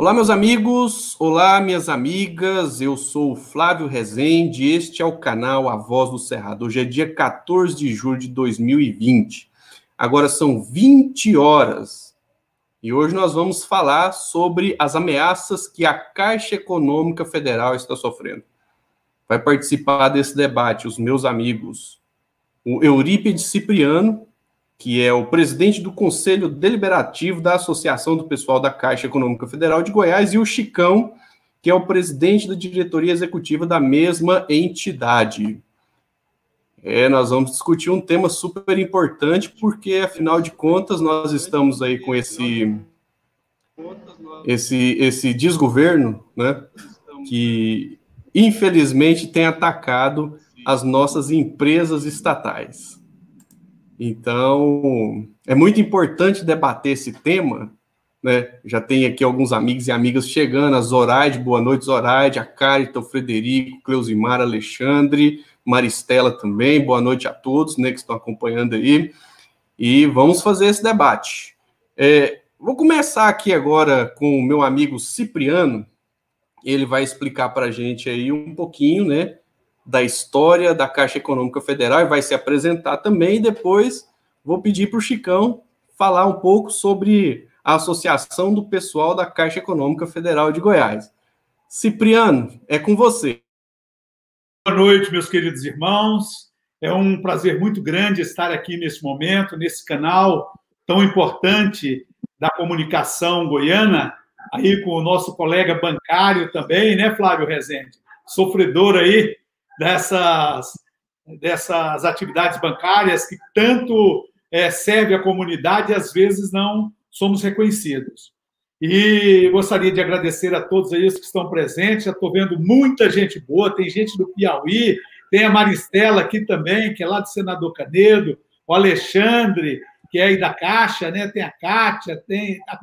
Olá, meus amigos, olá, minhas amigas. Eu sou o Flávio Rezende. Este é o canal A Voz do Cerrado. Hoje é dia 14 de julho de 2020. Agora são 20 horas e hoje nós vamos falar sobre as ameaças que a Caixa Econômica Federal está sofrendo. Vai participar desse debate os meus amigos, o Eurípides Cipriano, que é o presidente do Conselho Deliberativo da Associação do Pessoal da Caixa Econômica Federal de Goiás, e o Chicão, que é o presidente da diretoria executiva da mesma entidade. É, nós vamos discutir um tema super importante, porque, afinal de contas, nós estamos aí com esse, esse, esse desgoverno, né, que, infelizmente, tem atacado as nossas empresas estatais. Então, é muito importante debater esse tema, né? Já tem aqui alguns amigos e amigas chegando, a Zoraide, boa noite, Zoraide, a Carita, o Frederico, Cleusimar, Alexandre, Maristela também, boa noite a todos, né, que estão acompanhando aí, e vamos fazer esse debate. É, vou começar aqui agora com o meu amigo Cipriano, ele vai explicar para a gente aí um pouquinho, né, da história da Caixa Econômica Federal e vai se apresentar também. E depois vou pedir para o Chicão falar um pouco sobre a Associação do Pessoal da Caixa Econômica Federal de Goiás. Cipriano, é com você. Boa noite, meus queridos irmãos. É um prazer muito grande estar aqui nesse momento, nesse canal tão importante da comunicação goiana, aí com o nosso colega bancário também, né, Flávio Rezende? Sofredor aí dessas, dessas atividades bancárias que tanto é, serve à comunidade e às vezes não somos reconhecidos. E gostaria de agradecer a todos aí que estão presentes. Já estou vendo muita gente boa, tem gente do Piauí, tem a Maristela aqui também, que é lá do Senador Canedo, o Alexandre, que é aí da Caixa, né? tem a Kátia, tem a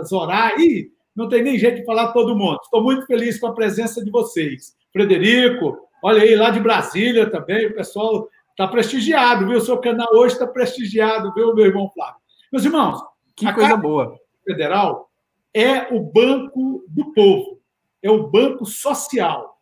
a Zorá, e não tem nem jeito de falar todo mundo. Estou muito feliz com a presença de vocês. Frederico, Olha aí, lá de Brasília também, o pessoal está prestigiado, viu? O seu canal hoje está prestigiado, viu, meu irmão Flávio? Meus irmãos, que coisa boa. Federal é o banco do povo, é o banco social.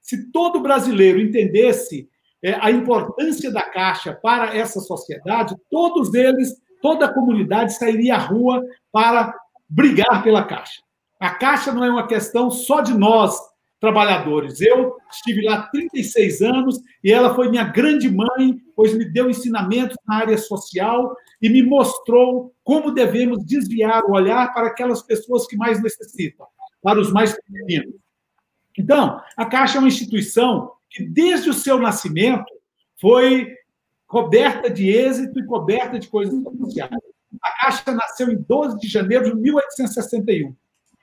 Se todo brasileiro entendesse é, a importância da Caixa para essa sociedade, todos eles, toda a comunidade sairia à rua para brigar pela Caixa. A Caixa não é uma questão só de nós, trabalhadores. Eu estive lá 36 anos e ela foi minha grande mãe, pois me deu ensinamentos na área social e me mostrou como devemos desviar o olhar para aquelas pessoas que mais necessitam, para os mais pequenos. Então, a Caixa é uma instituição que, desde o seu nascimento, foi coberta de êxito e coberta de coisas sociais. A Caixa nasceu em 12 de janeiro de 1861.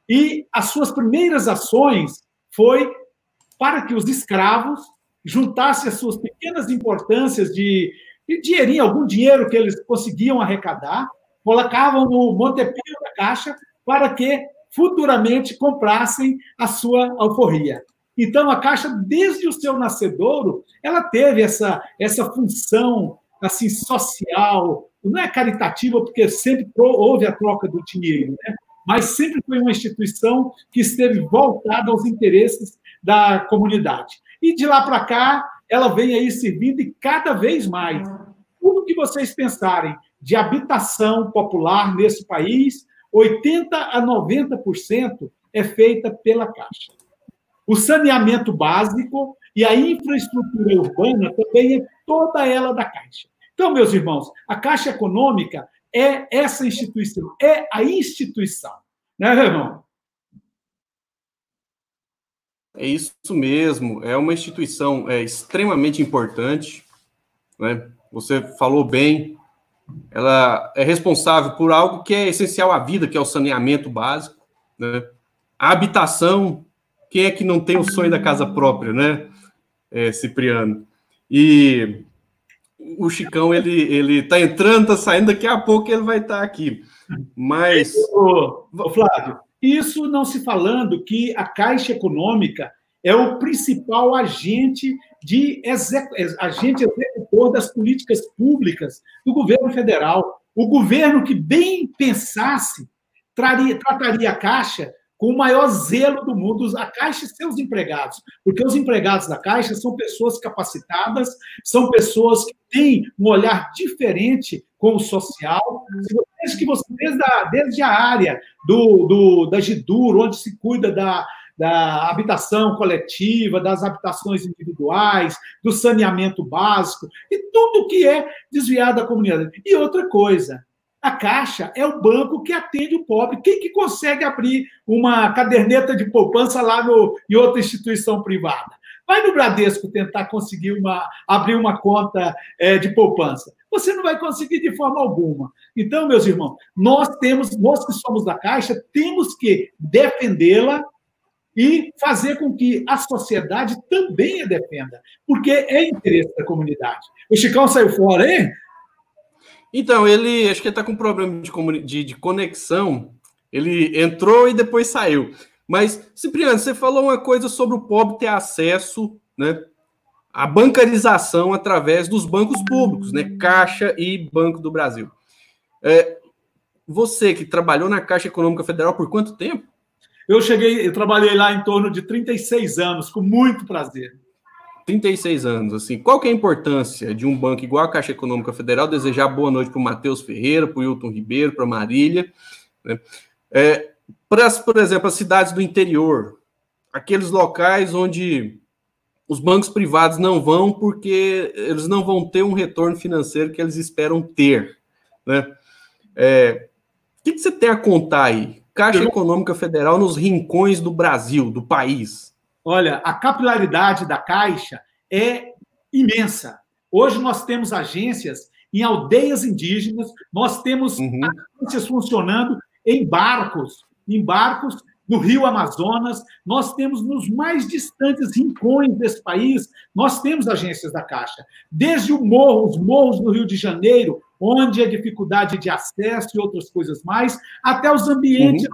E as suas primeiras ações foi para que os escravos juntassem as suas pequenas importâncias de, de dinheirinho, algum dinheiro que eles conseguiam arrecadar, colocavam no Montepio da Caixa para que futuramente comprassem a sua alforria. Então, a Caixa, desde o seu nascedouro, ela teve essa, essa função assim social, não é caritativa, porque sempre houve a troca do dinheiro, né? Mas sempre foi uma instituição que esteve voltada aos interesses da comunidade. E de lá para cá, ela vem aí servindo e cada vez mais. Tudo que vocês pensarem de habitação popular nesse país, 80 a 90% é feita pela Caixa. O saneamento básico e a infraestrutura urbana também é toda ela da Caixa. Então, meus irmãos, a Caixa Econômica é essa instituição, é a instituição. Né, irmão? É isso mesmo, é uma instituição é, extremamente importante. Né? Você falou bem, ela é responsável por algo que é essencial à vida, que é o saneamento básico. Né? A habitação, quem é que não tem o sonho da casa própria, né, é, Cipriano? E o Chicão, ele, ele tá entrando, tá saindo, daqui a pouco ele vai estar tá aqui. Mas. Flávio, isso não se falando que a Caixa Econômica é o principal agente de execu... agente executor das políticas públicas do governo federal. O governo que bem pensasse traria, trataria a Caixa com o maior zelo do mundo, a Caixa e seus empregados, porque os empregados da Caixa são pessoas capacitadas, são pessoas que têm um olhar diferente com o social. Desde que você, desde a, desde a área do, do, da GIDUR, onde se cuida da, da habitação coletiva, das habitações individuais, do saneamento básico, e tudo que é desviado da comunidade. E outra coisa, a Caixa é o banco que atende o pobre. Quem que consegue abrir uma caderneta de poupança lá no, em outra instituição privada? Vai no Bradesco tentar conseguir uma, abrir uma conta é, de poupança. Você não vai conseguir de forma alguma. Então, meus irmãos, nós temos, nós que somos da Caixa, temos que defendê-la e fazer com que a sociedade também a defenda, porque é interesse da comunidade. O Chicão saiu fora, hein? Então, ele acho que ele está com problema de, de, de, conexão. Ele entrou e depois saiu. Mas, Cipriano, você falou uma coisa sobre o pobre ter acesso né, à bancarização através dos bancos públicos, né? Caixa e Banco do Brasil. É, você que trabalhou na Caixa Econômica Federal por quanto tempo? Eu cheguei, eu trabalhei lá em torno de 36 anos, com muito prazer. 36 anos, assim, qual que é a importância de um banco igual a Caixa Econômica Federal desejar boa noite para o Matheus Ferreira, para o Hilton Ribeiro, para a Marília, né? É, para, por exemplo, as cidades do interior, aqueles locais onde os bancos privados não vão porque eles não vão ter um retorno financeiro que eles esperam ter, né? É, o que, que você tem a contar aí? Caixa Econômica Federal nos rincões do Brasil, do país. Olha, a capilaridade da Caixa é imensa. Hoje nós temos agências em aldeias indígenas, nós temos uhum. agências funcionando em barcos, em barcos no Rio Amazonas, nós temos nos mais distantes rincões desse país, nós temos agências da Caixa. Desde o morro, os morros do Rio de Janeiro, onde a dificuldade de acesso e outras coisas mais, até os ambientes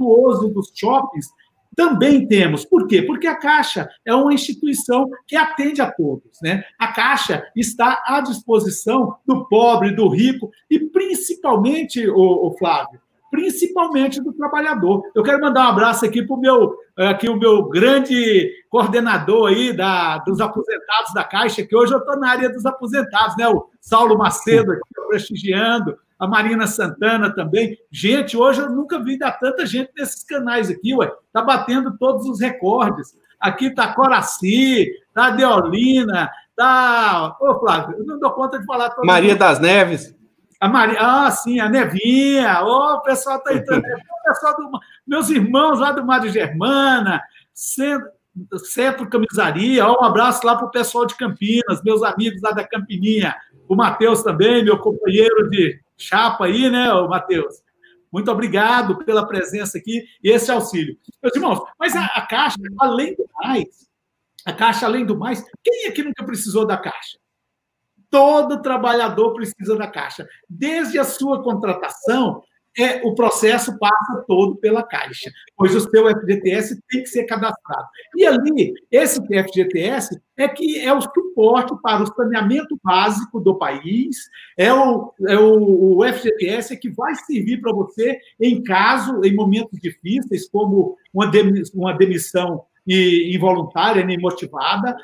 uhum. dos shoppings, também temos. Por quê? Porque a Caixa é uma instituição que atende a todos. Né? A Caixa está à disposição do pobre, do rico e principalmente, o, o Flávio, principalmente do trabalhador. Eu quero mandar um abraço aqui para o meu, aqui, o meu grande coordenador aí da, dos aposentados da Caixa, que hoje eu estou na área dos aposentados, né? o Saulo Macedo, aqui, prestigiando a Marina Santana também. Gente, hoje eu nunca vi dar tanta gente nesses canais aqui, ué. Tá batendo todos os recordes. Aqui tá Coraci, tá Deolina, tá. Ô, Flávio, eu não dou conta de falar. Maria mundo. das Neves. A Maria, ah, sim, a Nevinha. Ô, o pessoal tá entrando. o pessoal do... Meus irmãos lá do Mário Germana, Centro, Centro Camisaria. Ó, um abraço lá pro pessoal de Campinas, meus amigos lá da Campininha. O Matheus também, meu companheiro de, chapa aí, né, Matheus? Muito obrigado pela presença aqui e esse auxílio. Meus irmãos, mas a, a, Caixa, além do mais, a Caixa, além do mais, quem aqui nunca precisou da Caixa? Todo trabalhador precisa da Caixa. Desde a sua contratação é, o processo passa todo pela Caixa, pois o seu FGTS tem que ser cadastrado. E ali, esse FGTS é que é o suporte para o saneamento básico do país, é o, é o, o FGTS que vai servir para você em caso, em momentos difíceis, como uma, uma demissão involuntária, nem motivada,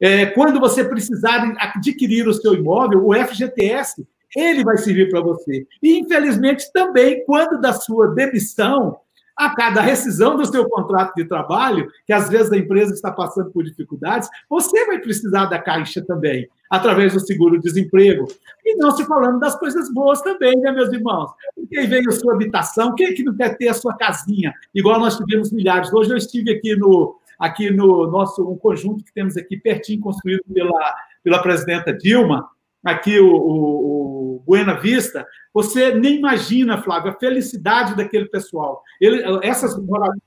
é, quando você precisar adquirir o seu imóvel, o FGTS ele vai servir para você. E, infelizmente, também, quando da sua demissão, a cada rescisão do seu contrato de trabalho, que às vezes a empresa está passando por dificuldades, você vai precisar da Caixa também, através do seguro-desemprego. E não se falando das coisas boas também, né, meus irmãos? Quem veio a sua habitação, quem é que não quer ter a sua casinha? Igual nós tivemos milhares. Hoje eu estive aqui no, aqui no nosso um conjunto que temos aqui pertinho, construído pela, pela presidenta Dilma, aqui o, o, o, Buena Vista, você nem imagina, Flávio, a felicidade daquele pessoal. Ele, essas moradias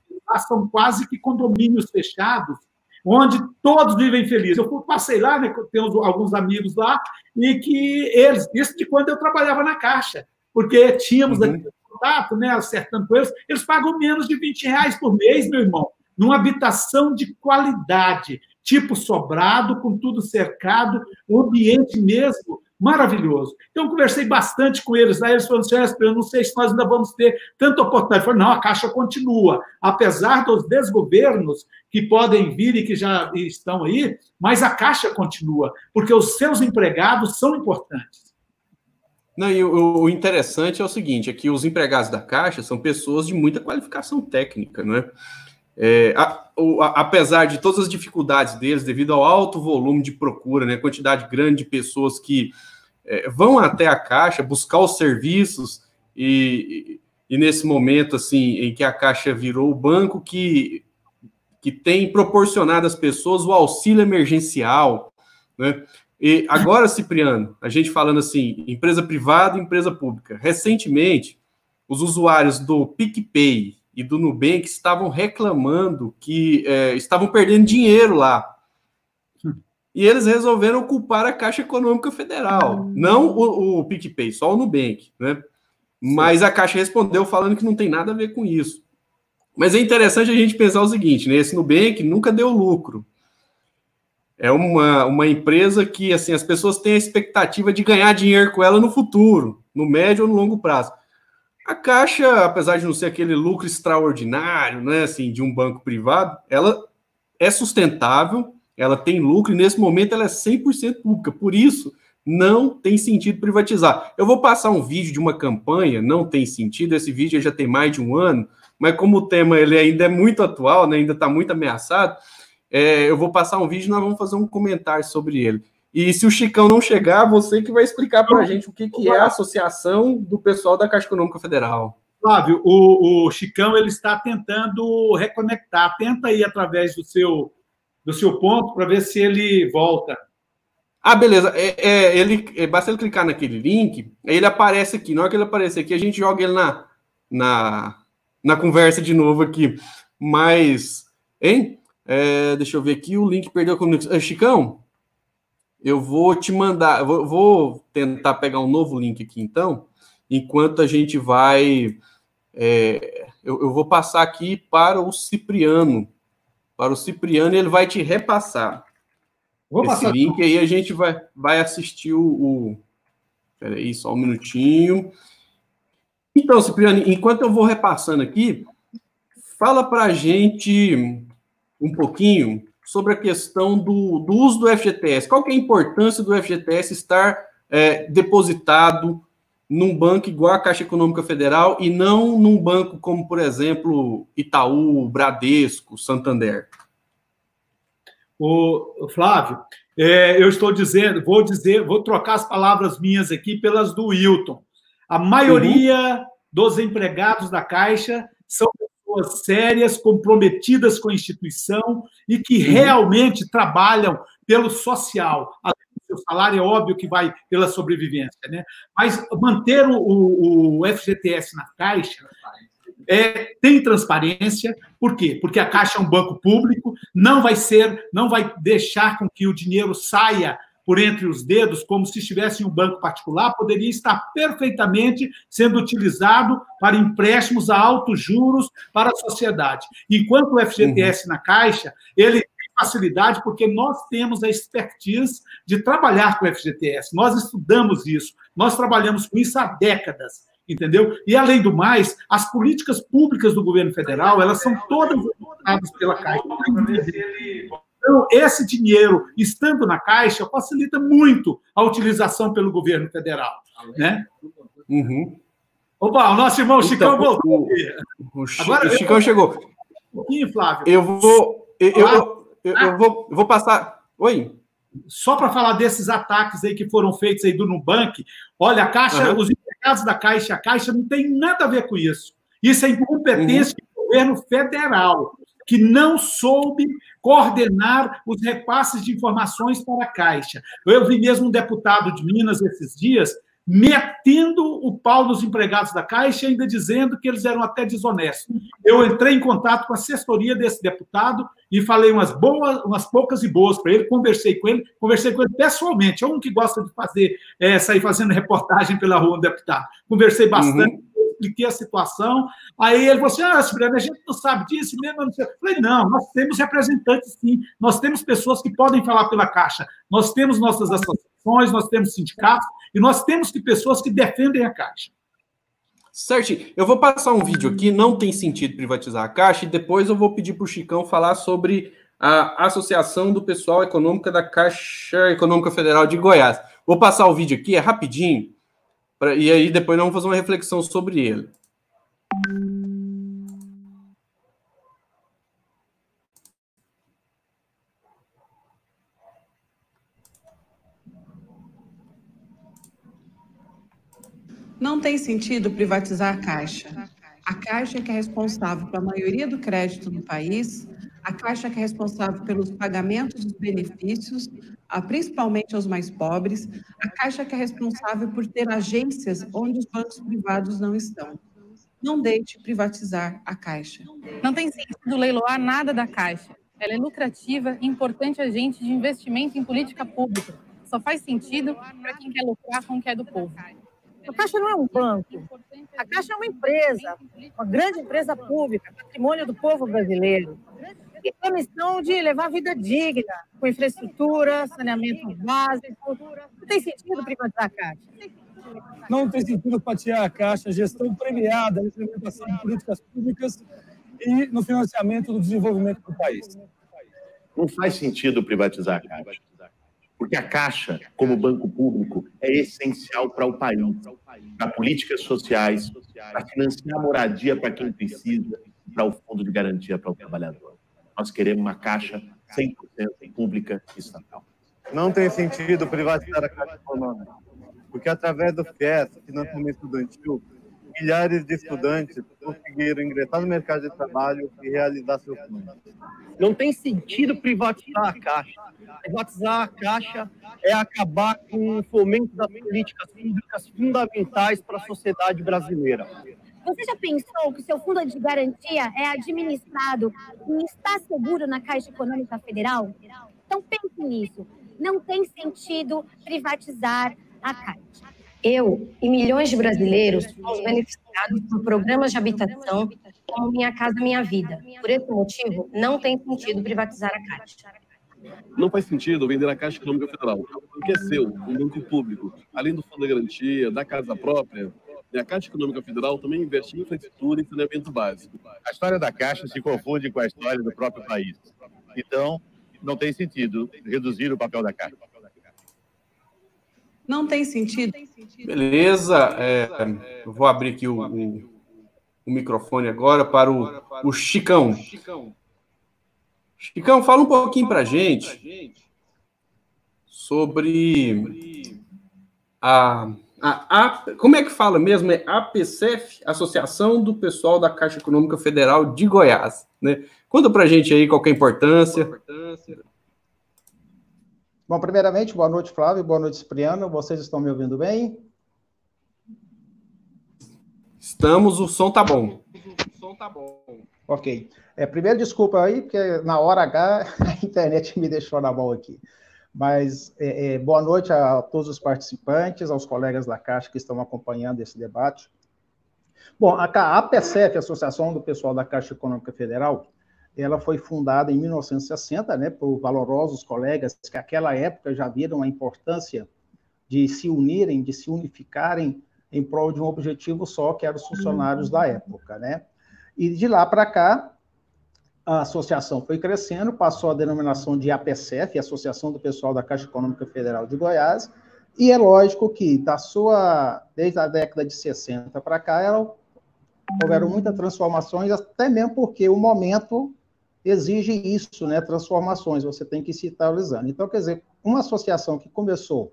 são quase que condomínios fechados, onde todos vivem felizes. Eu passei lá, né, tenho alguns amigos lá, e que eles, isso de quando eu trabalhava na Caixa, porque tínhamos uhum. aquele contato, né, acertando com eles, eles pagam menos de 20 reais por mês, meu irmão, numa habitação de qualidade tipo sobrado, com tudo cercado, o ambiente mesmo maravilhoso. Então, conversei bastante com eles. Aí eles falaram assim: eu não sei se nós ainda vamos ter tanta oportunidade. Eu falei: não, a Caixa continua. Apesar dos desgovernos que podem vir e que já estão aí, mas a Caixa continua, porque os seus empregados são importantes. Não, e o, o interessante é o seguinte: é que os empregados da Caixa são pessoas de muita qualificação técnica, não é? É, a, a, apesar de todas as dificuldades deles, devido ao alto volume de procura, né, quantidade grande de pessoas que é, vão até a Caixa buscar os serviços, e, e, nesse momento assim em que a Caixa virou o banco que, que tem proporcionado às pessoas o auxílio emergencial. Né? E agora, Cipriano, a gente falando assim, empresa privada e empresa pública. Recentemente, os usuários do PicPay e do Nubank estavam reclamando que é, estavam perdendo dinheiro lá. E eles resolveram culpar a Caixa Econômica Federal, hum. não o, o PicPay, só o Nubank, né? Mas a Caixa respondeu falando que não tem nada a ver com isso. Mas é interessante a gente pensar o seguinte, né? Esse Nubank nunca deu lucro. É uma, uma empresa que assim as pessoas têm a expectativa de ganhar dinheiro com ela no futuro, no médio ou no longo prazo. A Caixa, apesar de não ser aquele lucro extraordinário, né, assim, de um banco privado, ela é sustentável, ela tem lucro e nesse momento ela é 100% pública. Por isso, não tem sentido privatizar. Eu vou passar um vídeo de uma campanha, não tem sentido, esse vídeo já tem mais de um ano, mas como o tema ele ainda é muito atual, né, ainda está muito ameaçado, é, eu vou passar um vídeo e nós vamos fazer um comentário sobre ele. E se o Chicão não chegar, você que vai explicar para a gente o que, que é a associação do pessoal da Caixa Econômica Federal. Flávio, o, o Chicão ele está tentando reconectar. Tenta aí através do seu, do seu ponto para ver se ele volta. Ah, beleza. É, é, ele, é, basta ele clicar naquele link, aí ele aparece aqui. Na hora que ele aparecer aqui, a gente joga ele na, na, na conversa de novo aqui. Mas, hein? É, deixa eu ver aqui, o link perdeu a. É, Chicão, eu vou te mandar, vou, vou, tentar pegar um novo link aqui então, enquanto a gente vai. É, eu, eu, vou passar aqui para o Cipriano. Para o Cipriano, ele vai te repassar. Vou esse passar link aí, a gente vai, vai assistir o. o peraí, só um minutinho. Então, Cipriano, enquanto eu vou repassando aqui, fala para a gente um pouquinho sobre a questão do, do uso do FGTS. Qual que é a importância do FGTS estar é, depositado num banco igual a Caixa Econômica Federal e não num banco como, por exemplo, Itaú, Bradesco, Santander? O Flávio, é, eu estou dizendo, vou dizer, vou trocar as palavras minhas aqui pelas do Wilton. A maioria uhum. dos empregados da Caixa são pessoas sérias, comprometidas com a instituição e que uhum. realmente trabalham pelo social. O salário é óbvio que vai pela sobrevivência, né? Mas manter o, o, o FGTS na Caixa é, tem transparência, por quê? Porque a Caixa é um banco público, não vai ser, não vai deixar com que o dinheiro saia por entre os dedos, como se estivesse em um banco particular, poderia estar perfeitamente sendo utilizado para empréstimos a altos juros para a sociedade. Enquanto o FGTS uhum. na Caixa, ele tem facilidade porque nós temos a expertise de trabalhar com o FGTS. Nós estudamos isso, nós trabalhamos com isso há décadas entendeu? E além do mais, as políticas públicas do governo federal, elas são todas votadas pela Caixa. Então, esse dinheiro, estando na Caixa, facilita muito a utilização pelo governo federal. Né? Uhum. Opa, o nosso irmão então, Chicão voltou. O, o, Agora, o Chicão eu, chegou. Um pouquinho, Flávio. Eu vou. Eu, eu, eu, eu vou, eu vou passar. Oi. Só para falar desses ataques aí que foram feitos aí do Nubank, olha, a Caixa, uhum. os empregados da Caixa, a Caixa não tem nada a ver com isso. Isso é incompetência uhum. do governo federal que não soube coordenar os repasses de informações para a Caixa. Eu vi mesmo um deputado de Minas esses dias metendo o pau nos empregados da Caixa, ainda dizendo que eles eram até desonestos. Eu entrei em contato com a assessoria desse deputado e falei umas boas, umas poucas e boas para ele, conversei com ele, conversei com ele pessoalmente, é um que gosta de fazer, é, sair fazendo reportagem pela rua, um deputado. Conversei bastante. Uhum expliquei a situação. Aí ele falou assim: ah, Silvana, a gente não sabe disso mesmo. Eu falei: não, nós temos representantes sim, nós temos pessoas que podem falar pela Caixa, nós temos nossas associações associações, nós temos sindicatos e nós temos que pessoas que defendem a Caixa. Certo. Eu vou passar um vídeo aqui, não tem sentido privatizar a Caixa, e depois eu vou pedir para o Chicão falar sobre a Associação do Pessoal Econômica da Caixa Econômica Federal de Goiás. Vou passar o vídeo aqui, é rapidinho, pra, e aí depois nós vamos fazer uma reflexão sobre ele. Não tem sentido privatizar a Caixa. A Caixa é que é responsável pela maioria do crédito no país, a Caixa é que é responsável pelos pagamentos dos benefícios, principalmente aos mais pobres, a Caixa é que é responsável por ter agências onde os bancos privados não estão. Não deixe privatizar a Caixa. Não tem sentido leiloar nada da Caixa. Ela é lucrativa e importante agente de investimento em política pública. Só faz sentido para quem quer lucrar com o que é do povo. A Caixa não é um banco. A Caixa é uma empresa, uma grande empresa pública, patrimônio do povo brasileiro. E tem a missão de levar a vida digna, com infraestrutura, saneamento básico. Não tem sentido privatizar a Caixa. Não tem sentido fatiar a Caixa, gestão premiada na implementação de políticas públicas e no financiamento do desenvolvimento do país. Não faz sentido privatizar a Caixa. Porque a Caixa, como banco público, é essencial para o país, para políticas sociais, para financiar moradia para quem precisa, para o fundo de garantia para o trabalhador. Nós queremos uma Caixa 100% pública e estatal. Não tem sentido privatizar a Caixa Econômica, porque através do FIES, financiamento estudantil, milhares de estudantes conseguiram ingressar no mercado de trabalho e realizar seus sonhos. Não tem sentido privatizar a Caixa. Privatizar a Caixa é acabar com o fomento das políticas públicas fundamentais para a sociedade brasileira. Você já pensou que o seu fundo de garantia é administrado e está seguro na Caixa Econômica Federal? Então pense nisso. Não tem sentido privatizar a Caixa. Eu e milhões de brasileiros somos beneficiados por programas de habitação como Minha Casa Minha Vida. Por esse motivo, não tem sentido privatizar a Caixa. Não faz sentido vender a Caixa Econômica Federal, porque é seu, um banco público. Além do fundo de garantia, da casa própria, a Caixa Econômica Federal também investe em infraestrutura e saneamento básico. A história da Caixa se confunde com a história do próprio país. Então, não tem sentido reduzir o papel da Caixa. Não tem sentido. Beleza. É, eu vou abrir aqui o, o, o microfone agora para o, o Chicão. Chicão, fala um pouquinho para a gente sobre a, a, a, Como é que fala mesmo? É APCF, Associação do Pessoal da Caixa Econômica Federal de Goiás. Né? Conta para a gente aí qual é a importância. Bom, primeiramente, boa noite, Flávio, boa noite, Cipriano. Vocês estão me ouvindo bem? Estamos, o som tá bom. O som tá bom. Ok. É, primeiro, desculpa aí, porque na hora H a internet me deixou na mão aqui. Mas é, é, boa noite a todos os participantes, aos colegas da Caixa que estão acompanhando esse debate. Bom, a APCF, Associação do Pessoal da Caixa Econômica Federal, ela foi fundada em 1960, né, por valorosos colegas que naquela época já viram a importância de se unirem, de se unificarem em prol de um objetivo só, que eram os funcionários da época, né? E de lá para cá, a associação foi crescendo, passou a denominação de APCF, Associação do Pessoal da Caixa Econômica Federal de Goiás, e é lógico que da sua, desde a década de 60 para cá, ela, houveram muitas transformações, até mesmo porque o momento exige isso, né, transformações, você tem que se atualizando. Então, quer dizer, uma associação que começou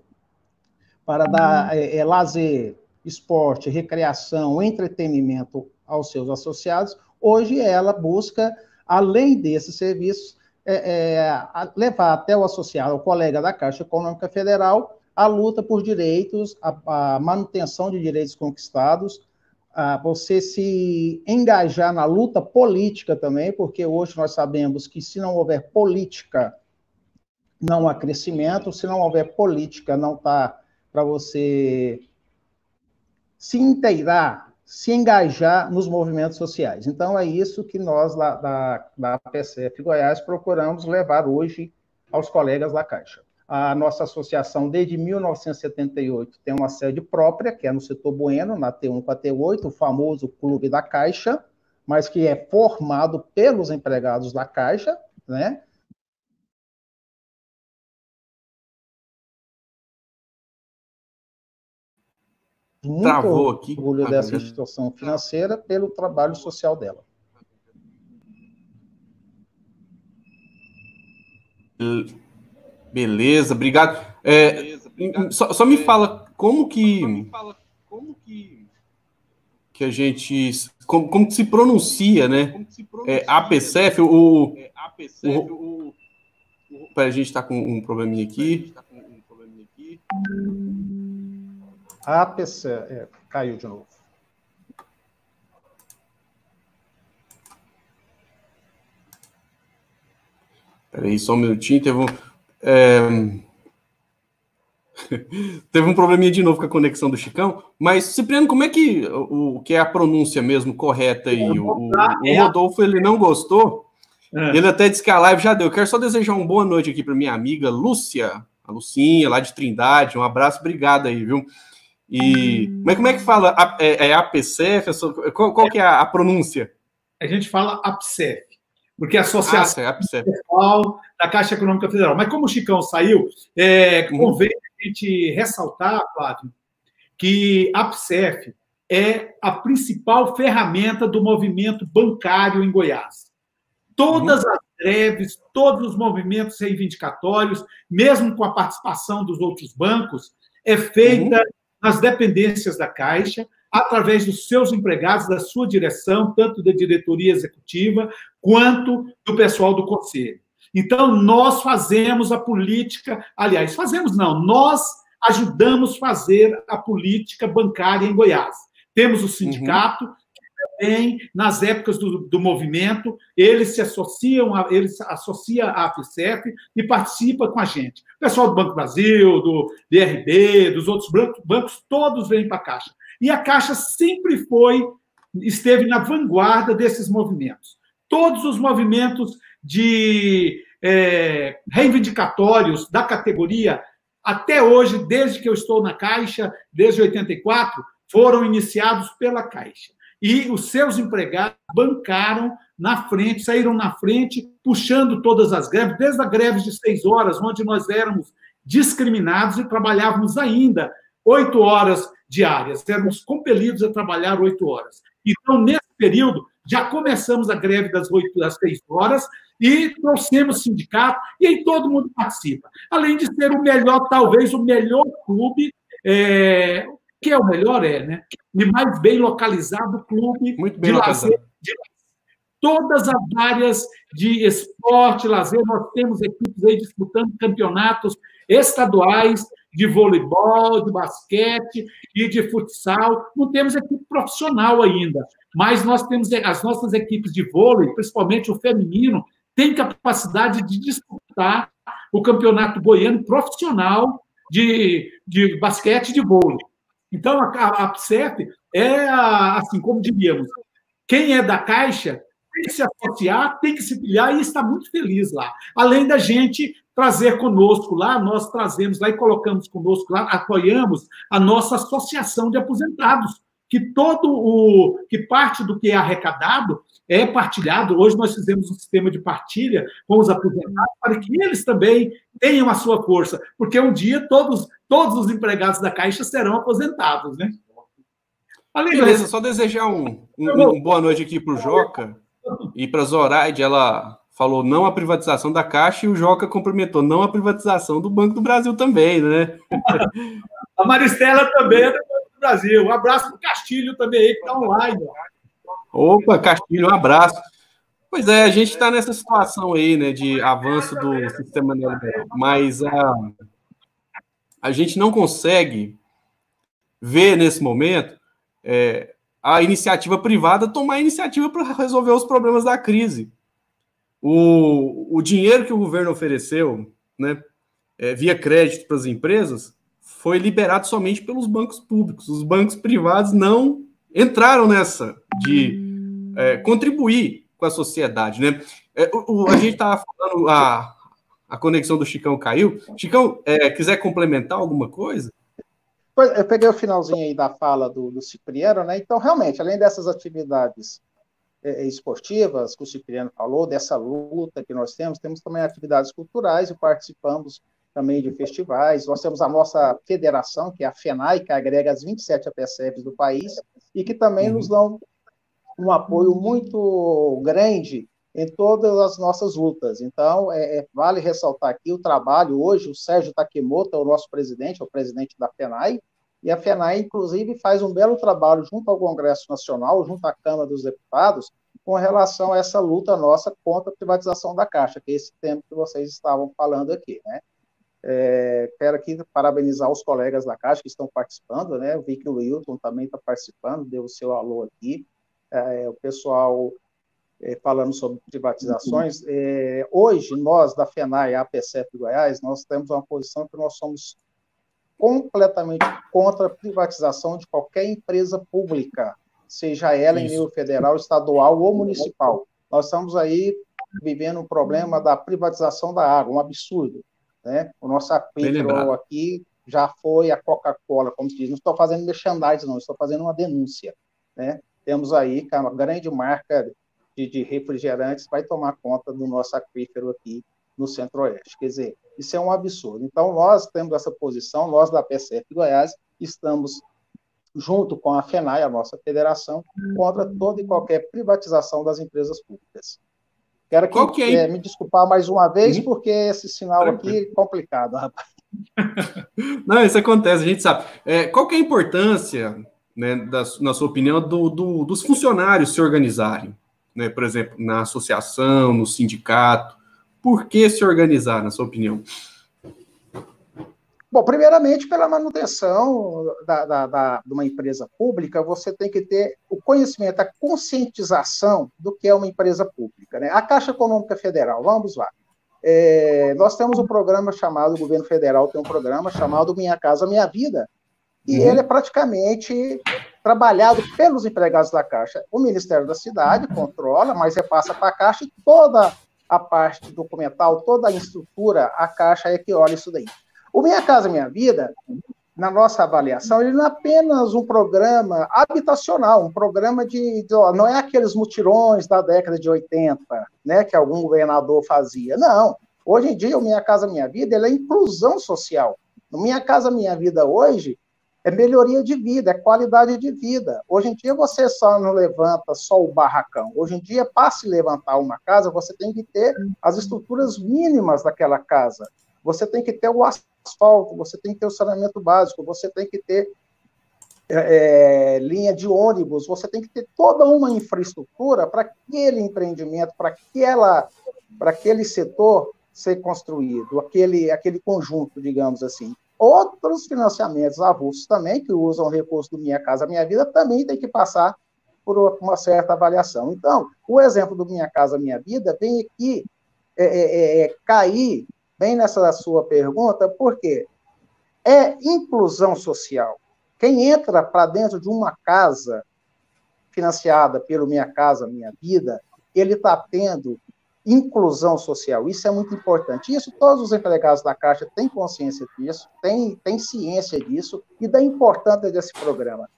para dar é, é, lazer, esporte, recreação, entretenimento aos seus associados, hoje ela busca, além desses serviços, é, é, levar até o associado, o colega da Caixa Econômica Federal, a luta por direitos, a, a manutenção de direitos conquistados, a você se engajar na luta política também, porque hoje nós sabemos que se não houver política, não há crescimento, se não houver política, não está para você se inteirar, se engajar nos movimentos sociais. Então, é isso que nós, lá da, da PCF Goiás, procuramos levar hoje aos colegas da Caixa. A nossa associação, desde 1978, tem uma sede própria, que é no setor Bueno, na T1 com a T8, o famoso Clube da Caixa, mas que é formado pelos empregados da Caixa, né? Muito Travou aqui. orgulho Ah, dessa beleza. instituição financeira pelo trabalho social dela. Beleza, obrigado. É, Só, só me fala como que que a gente como, como que se pronuncia, né? É, APCF, o, o, Pera, a gente está com um probleminha aqui. A APC, é, caiu de novo. Peraí, só um minutinho. Teve um, é, teve um probleminha de novo com a conexão do Chicão. Mas, Cipriano, como é que o, o que é a pronúncia mesmo correta aí? O, o- o Rodolfo ele não gostou. Ele até disse que a live já deu. Eu quero só desejar uma boa noite aqui para minha amiga Lúcia, a Lucinha, lá de Trindade. Um abraço, obrigado aí, viu? E mas como é que fala? É, é APCF? Qual, qual que é a, a pronúncia? A gente fala APSEF, porque é a Associação Ah, da Caixa Econômica Federal. Mas como o Chicão saiu, é, convém a gente ressaltar, Flávio, que a APSEF é a principal ferramenta do movimento bancário em Goiás. Todas as greves, todos os movimentos reivindicatórios, mesmo com a participação dos outros bancos, é feita nas dependências da Caixa, através dos seus empregados, da sua direção, tanto da diretoria executiva quanto do pessoal do conselho. Então, nós fazemos a política, aliás, fazemos não, nós ajudamos a fazer a política bancária em Goiás. Temos o sindicato, que também, nas épocas do, do movimento, eles se associam, a, eles associa à AFCEF e participa com a gente. O pessoal do Banco Brasil, do DRB, dos outros bancos, bancos todos vêm para a Caixa. E a Caixa sempre foi, esteve na vanguarda desses movimentos. Todos os movimentos de é, reivindicatórios da categoria, até hoje, desde que eu estou na Caixa, desde 84, foram iniciados pela Caixa. E os seus empregados bancaram na frente, saíram na frente, puxando todas as greves, desde a greve de seis horas, onde nós éramos discriminados e trabalhávamos ainda oito horas diárias, éramos compelidos a trabalhar oito horas. Então, nesse período, já começamos a greve das oito das seis horas e trouxemos sindicato, e aí todo mundo participa. Além de ser o melhor, talvez o melhor clube, é, que é o melhor, é, né? E mais bem localizado clube bem de localizado. lazer. De todas as áreas de esporte, lazer, nós temos equipes aí disputando campeonatos estaduais de voleibol, de basquete e de futsal. Não temos equipe profissional ainda, mas nós temos as nossas equipes de vôlei, principalmente o feminino, tem capacidade de disputar o campeonato goiano profissional de, de basquete e de vôlei. Então, a, a APSEP é, a- assim, como diríamos, quem é da Caixa tem que se associar, tem que se filiar e está muito feliz lá. Além da gente trazer conosco lá, nós trazemos lá e colocamos conosco lá, apoiamos a nossa associação de aposentados, que todo o que parte do que é arrecadado é partilhado. Hoje nós fizemos um sistema de partilha com os aposentados para que eles também tenham a sua força, porque um dia todos todos os empregados da Caixa serão aposentados, né? Além Beleza, só desejar um, um, um boa noite aqui para o Joca e para a Zoraide. Ela falou não a privatização da Caixa e o Joca cumprimentou não a privatização do Banco do Brasil também, né? A Maristela também é do Banco do Brasil. Um abraço para o Castilho também aí, que está online. Opa, Castilho, um abraço. Pois é, a gente está nessa situação aí, né, de avanço do sistema neoliberal, mas a, a gente não consegue ver nesse momento é, a iniciativa privada tomar iniciativa para resolver os problemas da crise. O, o dinheiro que o governo ofereceu, né, é, via crédito para as empresas, foi liberado somente pelos bancos públicos. Os bancos privados não entraram nessa de é, contribuir com a sociedade, né? É, o, a gente estava falando, a, a conexão do Chicão caiu. Chicão, é, quiser complementar alguma coisa? Eu peguei o finalzinho aí da fala do, do Cipriano, né? Então, realmente, além dessas atividades é, é, esportivas que o Cipriano falou, dessa luta que nós temos, temos também atividades culturais e participamos também de festivais. Nós temos a nossa federação, que é a FENAI, que agrega as 27 APCFs do país e que também uhum. nos dão um apoio muito grande em todas as nossas lutas. Então, é, é, vale ressaltar aqui o trabalho hoje, o Sérgio Takemoto é o nosso presidente, é o presidente da FENAI, e a FENAI, inclusive, faz um belo trabalho junto ao Congresso Nacional, junto à Câmara dos Deputados, com relação a essa luta nossa contra a privatização da Caixa, que é esse tema que vocês estavam falando aqui, né? É, quero aqui parabenizar os colegas da Caixa que estão participando, né? Vi que o Wilton também está participando, deu o seu alô aqui. É, o pessoal é, falando sobre privatizações. É, hoje, nós da FENAI, a APCF Goiás, nós temos uma posição que nós somos completamente contra a privatização de qualquer empresa pública, seja ela Isso. em nível federal, estadual ou municipal. Nós estamos aí vivendo um problema da privatização da água, um absurdo. Né? O nosso aquífero aqui já foi a Coca-Cola, como se diz. Não estou fazendo merchandising, não, estou fazendo uma denúncia. Né? Temos aí é uma grande marca de, de refrigerantes vai tomar conta do nosso aquífero aqui no Centro-Oeste. Quer dizer, isso é um absurdo. Então, nós temos essa posição, nós da PCF Goiás estamos junto com a FENAI, a nossa federação, contra toda e qualquer privatização das empresas públicas. Quero que, que é? é, me desculpar mais uma vez, porque esse sinal aqui é complicado, rapaz. Não, isso acontece, a gente sabe. É, qual é a importância, né, da, na sua opinião, do, do, dos funcionários se organizarem? Né, por exemplo, na associação, no sindicato, por que se organizar, na sua opinião? Bom, primeiramente, pela manutenção da, da, da, de uma empresa pública, você tem que ter o conhecimento, a conscientização do que é uma empresa pública. Né? A Caixa Econômica Federal, vamos lá. É, nós temos um programa chamado, o governo federal tem um programa chamado Minha Casa Minha Vida, e uhum. ele é praticamente trabalhado pelos empregados da Caixa. O Ministério da Cidade controla, mas repassa para a Caixa e toda a parte documental, toda a estrutura, a Caixa é que olha isso daí. O Minha Casa Minha Vida, na nossa avaliação, ele não é apenas um programa habitacional, um programa de, de não é aqueles mutirões da década de 80, né, que algum governador fazia. Não. Hoje em dia, o Minha Casa Minha Vida ele é inclusão social. O Minha Casa Minha Vida hoje é melhoria de vida, é qualidade de vida. Hoje em dia você só não levanta só o barracão. Hoje em dia, para se levantar uma casa, você tem que ter as estruturas mínimas daquela casa. Você tem que ter o asfalto, você tem que ter o saneamento básico, você tem que ter é, é linha de ônibus, você tem que ter toda uma infraestrutura para aquele empreendimento, para aquela, para aquele setor ser construído, aquele, aquele conjunto, digamos assim. Outros financiamentos avulsos também, que usam o recurso do Minha Casa Minha Vida, também tem que passar por uma certa avaliação. Então, o exemplo do Minha Casa Minha Vida vem aqui é, é, é, é cair bem nessa sua pergunta, porque é inclusão social. Quem entra para dentro de uma casa financiada pelo Minha Casa Minha Vida, ele está tendo inclusão social. Isso é muito importante. Isso todos os empregados da Caixa têm consciência disso, têm, têm ciência disso e da importância desse programa.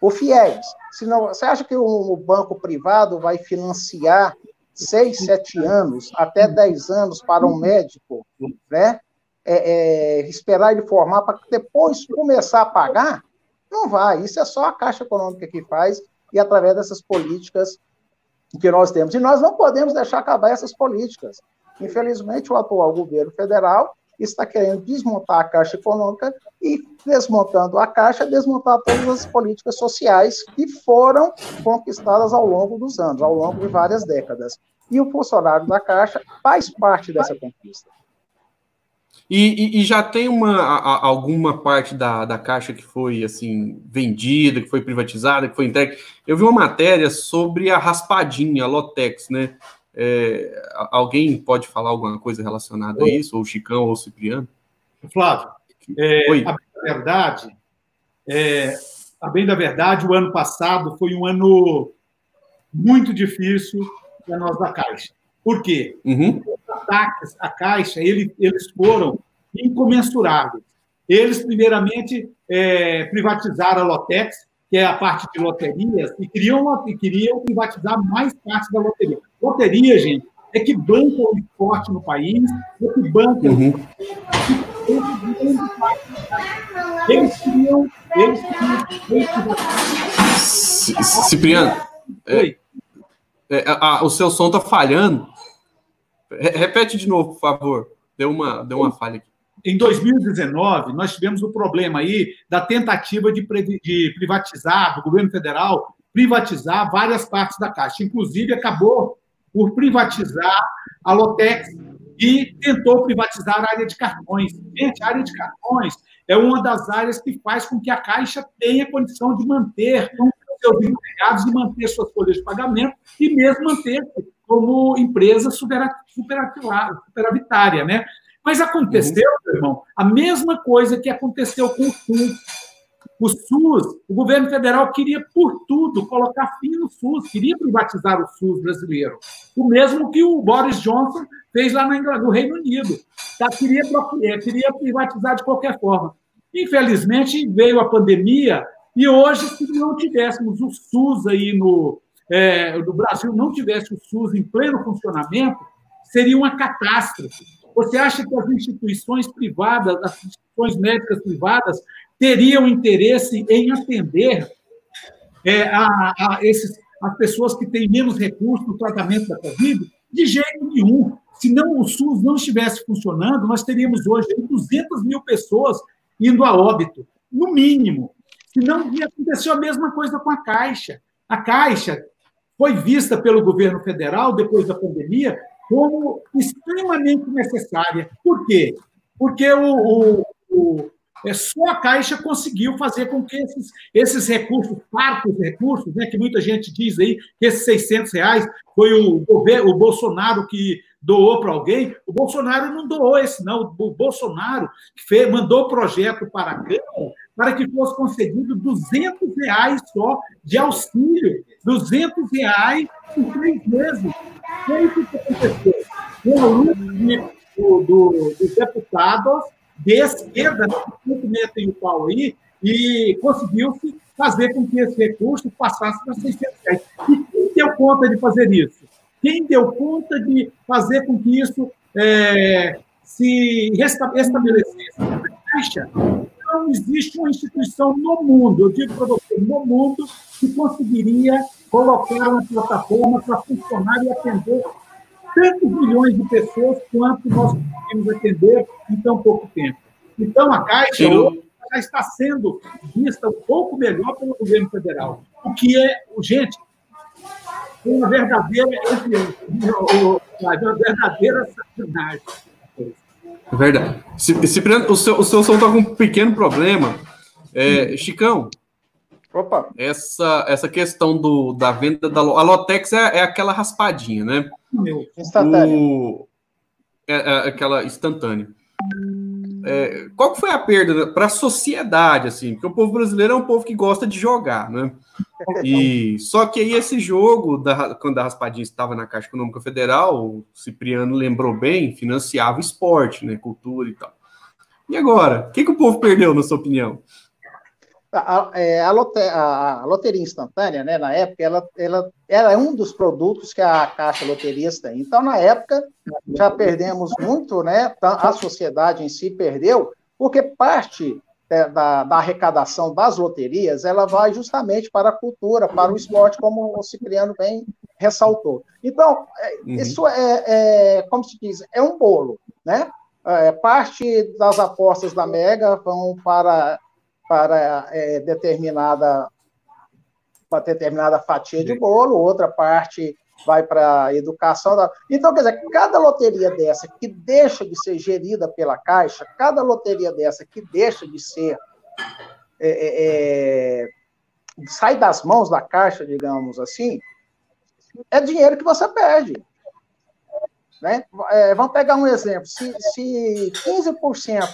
O FIES, se não, você acha que o banco privado vai financiar seis, sete anos, até dez anos para um médico, né? É, é, esperar ele formar para depois começar a pagar? Não vai. Isso é só a Caixa Econômica que faz e através dessas políticas que nós temos. E nós não podemos deixar acabar essas políticas. Infelizmente, o atual governo federal está querendo desmontar a Caixa Econômica e, desmontando a Caixa, desmontar todas as políticas sociais que foram conquistadas ao longo dos anos, ao longo de várias décadas. E o funcionário da Caixa faz parte dessa conquista. E, e, e, já tem uma, a, alguma parte da, da caixa que foi assim vendida, que foi privatizada, que foi entregue. Eu vi uma matéria sobre a raspadinha, a Lotex, né? É, alguém pode falar alguma coisa relacionada Oi. a isso, ou o Chicão ou o Cipriano? Flávio, é, a bem da verdade, é, a bem da verdade, o ano passado foi um ano muito difícil para nós da Caixa. Por quê? Uhum. Ataques à Caixa, eles, eles foram incomensuráveis. Eles, primeiramente, é, privatizaram a Lotex, que é a parte de loterias, e queriam, e queriam privatizar mais parte da loteria. Loteria, gente, é que banca o esporte no país, é que banca. Uhum. Eles queriam. Eles queriam. Cipriano, é, é, a, o seu som está falhando. Repete de novo, por favor. Deu uma, deu uma falha aqui. Em 2019, nós tivemos o problema aí da tentativa de, de privatizar, do governo federal, privatizar várias partes da Caixa. Inclusive, acabou por privatizar a Lotex e tentou privatizar a área de cartões. Gente, a área de cartões é uma das áreas que faz com que a Caixa tenha condição de manter seus empregados e manter suas folhas de pagamento e mesmo manter como empresa superavitária, né? Mas aconteceu, uhum. irmão, a mesma coisa que aconteceu com o SUS. O SUS, o governo federal queria, por tudo, colocar fim no SUS, queria privatizar o SUS brasileiro. O mesmo que o Boris Johnson fez lá no Reino Unido. Tá? Queria, é, queria privatizar de qualquer forma. Infelizmente, veio a pandemia e hoje, se não tivéssemos o SUS aí no, é, no Brasil, não tivesse o SUS em pleno funcionamento, seria uma catástrofe. Você acha que as instituições privadas, as instituições médicas privadas, teriam interesse em atender é, a, a esses, as pessoas que têm menos recursos no tratamento da Covid? De jeito nenhum. Se não o SUS não estivesse funcionando, nós teríamos hoje 200 mil pessoas indo a óbito, no mínimo. Senão, aconteceu a mesma coisa com a Caixa. A Caixa foi vista pelo governo federal, depois da pandemia, como extremamente necessária. Por quê? Porque o, o, o é só a Caixa conseguiu fazer com que esses, esses recursos, parcos recursos, né, que muita gente diz aí que esses 600 reais foi o, o Bolsonaro que doou para alguém. O Bolsonaro não doou esse, não. O Bolsonaro fez, mandou o projeto para a Câmara para que fosse concedido 200 reais só de auxílio. 200 reais por três meses. O é que aconteceu? Com o luta do, do, dos deputados de esquerda, que metem o pau aí, e conseguiu-se fazer com que esse recurso passasse para 600 reais. E quem deu conta de fazer isso? Quem deu conta de fazer com que isso é, se estabelecesse? A. Não existe uma instituição no mundo, eu digo para você, no mundo, que conseguiria colocar uma plataforma para funcionar e atender tantos milhões de pessoas quanto nós conseguimos atender em tão pouco tempo. Então, a Caixa já está sendo vista um pouco melhor pelo governo federal, o que é, gente, uma verdadeira, uma verdadeira sacanagem. É verdade. Cipriano, o seu, o seu som está com um pequeno problema. É, Chicão, Opa. Essa, essa questão do, da venda da a Lotex é, é aquela raspadinha, né? Instantânea. O, é, é aquela instantânea. É, qual foi a perda para a sociedade, assim? Porque o povo brasileiro é um povo que gosta de jogar, né? E só que aí esse jogo, da, quando a raspadinha estava na Caixa Econômica Federal, o Cipriano lembrou bem, financiava esporte, né? Cultura e tal. E agora? O que, que o povo perdeu, na sua opinião? A, é, a, lote, a, a, loteria instantânea, né, na época, ela, ela era um dos produtos que a Caixa Loterias tem. Então, na época, já perdemos muito, né, a sociedade em si perdeu, porque parte é, da, da, arrecadação das loterias, ela vai justamente para a cultura, para o esporte, como o Cipriano bem ressaltou. Então, é, uhum. isso é, é, como se diz, é um bolo, né? É, parte das apostas da Mega vão para para é, determinada para determinada fatia de bolo, outra parte vai para a educação. Da... Então, quer dizer, cada loteria dessa que deixa de ser gerida pela Caixa, cada loteria dessa que deixa de ser. É, é, é sai das mãos da Caixa, digamos assim, é dinheiro que você perde. Né? É, vamos pegar um exemplo: se, se 15%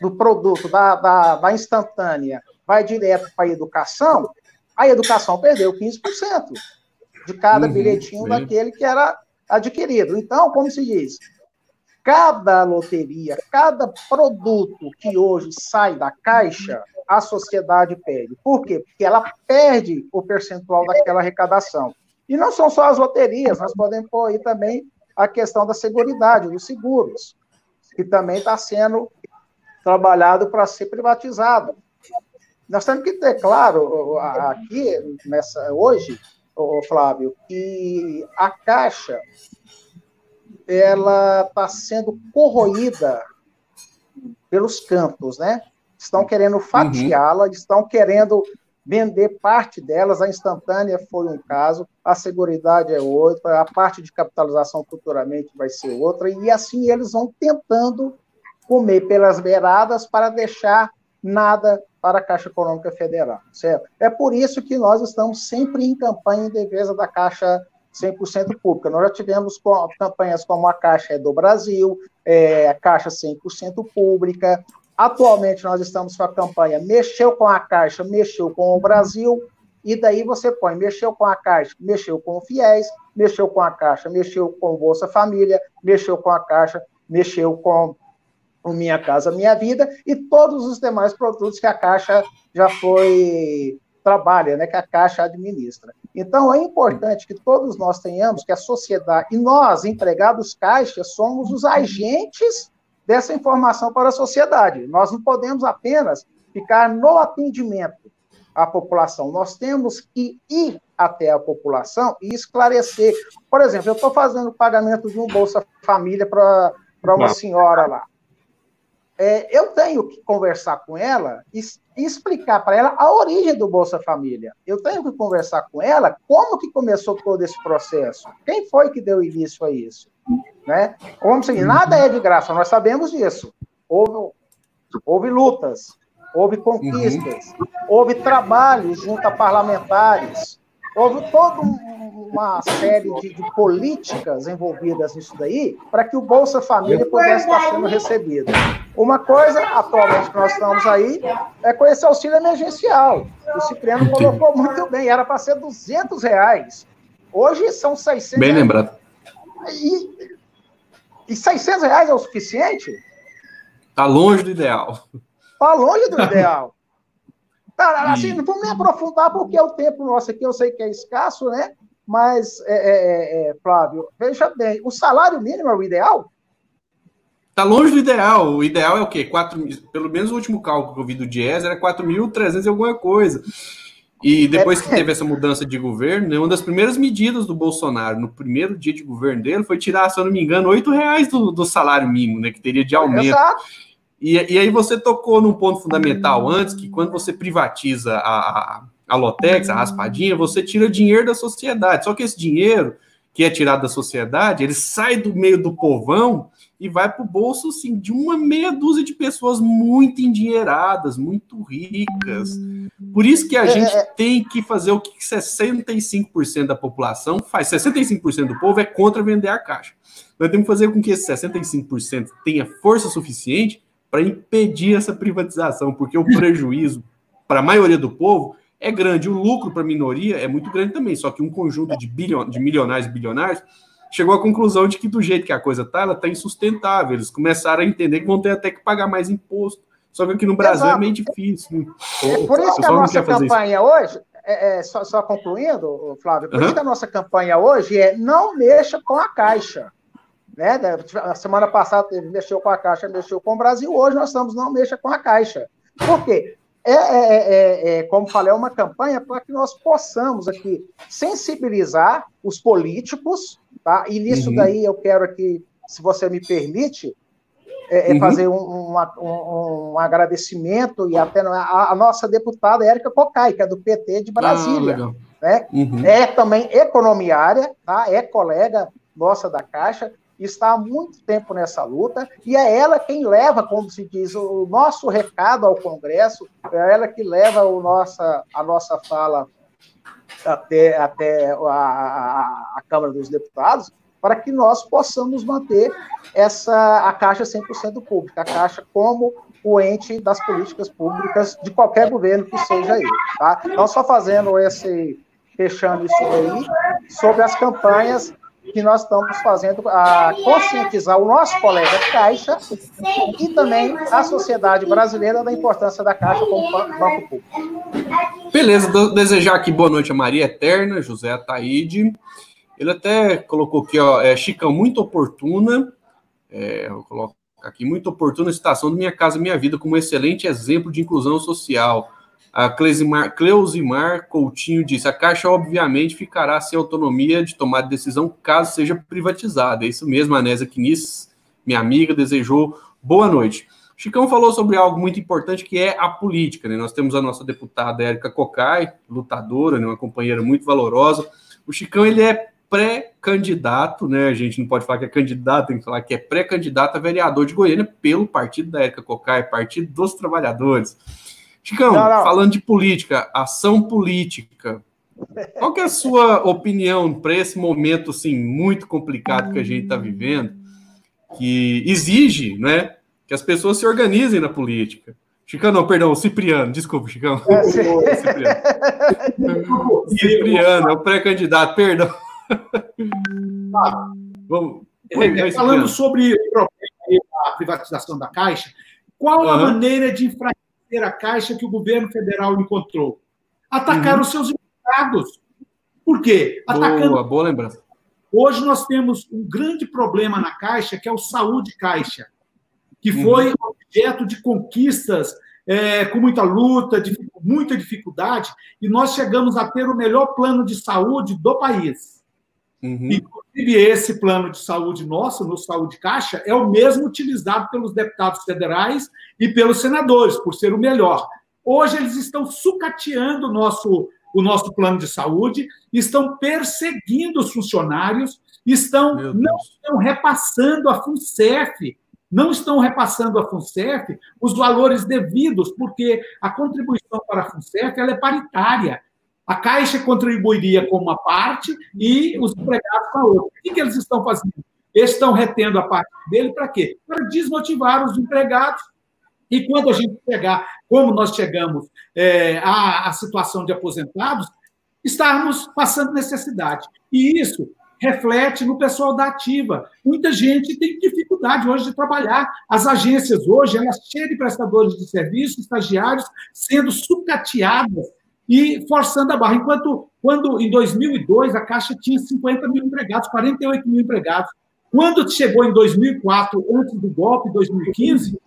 do produto da, da, da instantânea vai direto para a educação, a educação perdeu 15% de cada uhum, bilhetinho sim. daquele que era adquirido. Então, como se diz, cada loteria, cada produto que hoje sai da caixa, a sociedade perde. Por quê? Porque ela perde o percentual daquela arrecadação. E não são só as loterias, nós podemos pôr aí também a questão da seguridade, dos seguros, que também está sendo trabalhado para ser privatizado. Nós temos que ter claro aqui, nessa, hoje, Flávio, que a Caixa ela está sendo corroída pelos campos, né? Estão querendo fatiá-la, uhum. estão querendo vender parte delas, a instantânea foi um caso, a seguridade é outra, a parte de capitalização futuramente vai ser outra, e assim eles vão tentando comer pelas beiradas para deixar nada para a Caixa Econômica Federal, certo? É por isso que nós estamos sempre em campanha em defesa da Caixa 100% pública. Nós já tivemos campanhas como a Caixa é do Brasil, é, a Caixa 100% pública. Atualmente nós estamos com a campanha Mexeu com a Caixa, mexeu com o Brasil, e daí você põe mexeu com a Caixa, mexeu com o FIES, mexeu com a Caixa, mexeu com o Bolsa Família, mexeu com a Caixa, mexeu com o Minha Casa Minha Vida e todos os demais produtos que a Caixa já foi trabalha, né, que a Caixa administra. Então, é importante que todos nós tenhamos, que a sociedade, e nós, empregados Caixa, somos os agentes dessa informação para a sociedade. Nós não podemos apenas ficar no atendimento à população, nós temos que ir até a população e esclarecer. Por exemplo, eu estou fazendo o pagamento de um Bolsa Família para uma senhora lá é, eu tenho que conversar com ela e, e explicar para ela a origem do Bolsa Família. Eu tenho que conversar com ela como que começou todo esse processo. Quem foi que deu início a isso? Né? Como se nada é de graça, nós sabemos disso. Houve, houve lutas, houve conquistas, uhum. houve trabalho junto a parlamentares, houve todo um uma série de, de, políticas envolvidas nisso daí para que o Bolsa Família pudesse estar sendo recebido. Uma coisa, atualmente, que nós estamos aí, é com esse auxílio emergencial. O Cipriano colocou muito bem, era para ser 200 reais. Hoje são 600 Bem lembrado. E, e 600 reais é o suficiente? Está longe do ideal. Está longe do ideal. Tá, assim, não vou me aprofundar porque o tempo nosso aqui eu sei que é escasso, né? Mas, é, é, é, é, Flávio, veja bem, o salário mínimo é o ideal? Está longe do ideal. O ideal é o quê? 4, pelo menos o último cálculo que eu vi do Dias era 4.300 e alguma coisa. E depois que é. teve essa mudança de governo, né, uma das primeiras medidas do Bolsonaro, no primeiro dia de governo dele, foi tirar, se eu não me engano, R$ reais do, do, salário mínimo, né? Que teria de aumento. Exato. E, e aí você tocou num ponto fundamental antes, que quando você privatiza a, a Lotex, a raspadinha, você tira dinheiro da sociedade. Só que esse dinheiro que é tirado da sociedade, ele sai do meio do povão e vai para o bolso assim, de uma meia dúzia de pessoas muito endinheiradas, muito ricas. Por isso que a é, gente é, é. tem que fazer o que 65% da população faz. 65% do povo é contra vender a caixa. Nós temos que fazer com que esse 65% tenha força suficiente para impedir essa privatização, porque o prejuízo para a maioria do povo é grande. O lucro para a minoria é muito grande também, só que um conjunto de, bilhon, de milionários e bilionários chegou à conclusão de que do jeito que a coisa está, ela está insustentável. Eles começaram a entender que vão ter até que pagar mais imposto. Só que aqui no Brasil Exato. é meio difícil. É por isso que a nossa campanha hoje, é, é, só, só, concluindo, Flávio, por uhum. isso que a nossa campanha hoje é não mexa com a Caixa. Né? A semana passada mexeu com a Caixa, mexeu com o Brasil, hoje nós estamos não mexa com a Caixa. Por quê? É, é, é, é, como falei, é uma campanha para que nós possamos aqui sensibilizar os políticos, tá? E nisso uhum. daí eu quero aqui, se você me permite, é, é uhum. fazer um, um, um, agradecimento e até a, a nossa deputada Érica Cocai, que é do PT de Brasília. Ah, né? Uhum. É também economiária, tá? é colega nossa da Caixa, está há muito tempo nessa luta, e é ela quem leva, como se diz, o nosso recado ao Congresso, é ela que leva o nossa, a nossa fala até, até a, a, a Câmara dos Deputados, para que nós possamos manter essa a Caixa 100% pública, a Caixa como o ente das políticas públicas de qualquer governo que seja ele. Tá? Então, só fazendo esse, fechando isso aí, sobre as campanhas que nós estamos fazendo a conscientizar o nosso colega Caixa e também a sociedade brasileira da importância da Caixa como banco público. Beleza, desejar aqui boa noite a Maria Eterna, José Ataíde. Ele até colocou aqui, ó, é, Chicão, muito oportuna, é, eu coloco aqui, muito oportuna a citação do Minha Casa Minha Vida como um excelente exemplo de inclusão social. A Cleusimar, Cleusimar Coutinho disse: a Caixa, obviamente, ficará sem autonomia de tomar decisão caso seja privatizada. É isso mesmo, Anésia Quinis, minha amiga, desejou boa noite. Chicão falou sobre algo muito importante que é a política. Né? Nós temos a nossa deputada Érica Cocai, lutadora, né? uma companheira muito valorosa. O Chicão ele é pré-candidato, né? A gente não pode falar que é candidato, tem que falar que é pré-candidato a vereador de Goiânia pelo partido da Érica Cocai, Partido dos Trabalhadores. Chicão, não, não. falando de política, ação política, qual que é a sua opinião para esse momento assim muito complicado que a gente está vivendo, que exige, né, que as pessoas se organizem na política? Chicão, não, perdão, Cipriano, desculpa, Chicão. É, Cipriano. Cipriano, é o pré-candidato, perdão. Vamos, é, falando sobre a privatização da Caixa, qual a maneira de enfraquecer a Caixa que o governo federal encontrou? Atacar uhum. os seus empregados. Por quê? Atacando... Boa, boa lembrança. Hoje nós temos um grande problema na Caixa, que é o Saúde Caixa, que uhum. foi uhum. objeto de conquistas é, com muita luta, de muita dificuldade, e nós chegamos a ter o melhor plano de saúde do país. Uhum. Inclusive, esse plano de saúde nosso, no Saúde Caixa, é o mesmo utilizado pelos deputados federais e pelos senadores, por ser o melhor. Hoje, eles estão sucateando o nosso, o nosso plano de saúde, estão perseguindo os funcionários, estão não estão repassando a FUNCEF, não estão repassando a FUNCEF os valores devidos, porque a contribuição para a FUNCEF ela é paritária. A Caixa contribuiria com uma parte e os empregados com a outra. O que, que eles estão fazendo? Eles estão retendo a parte dele para quê? Para desmotivar os empregados. E quando a gente chegar, como nós chegamos é, à, à situação de aposentados, estarmos passando necessidade. E isso reflete no pessoal da ativa. Muita gente tem dificuldade hoje de trabalhar. As agências hoje, elas cheias de prestadores de serviços, estagiários, sendo sucateadas e forçando a barra. Enquanto, quando em 2002 a Caixa tinha 50 mil empregados, 48 mil empregados. Quando chegou em 2004, antes do golpe, 2015,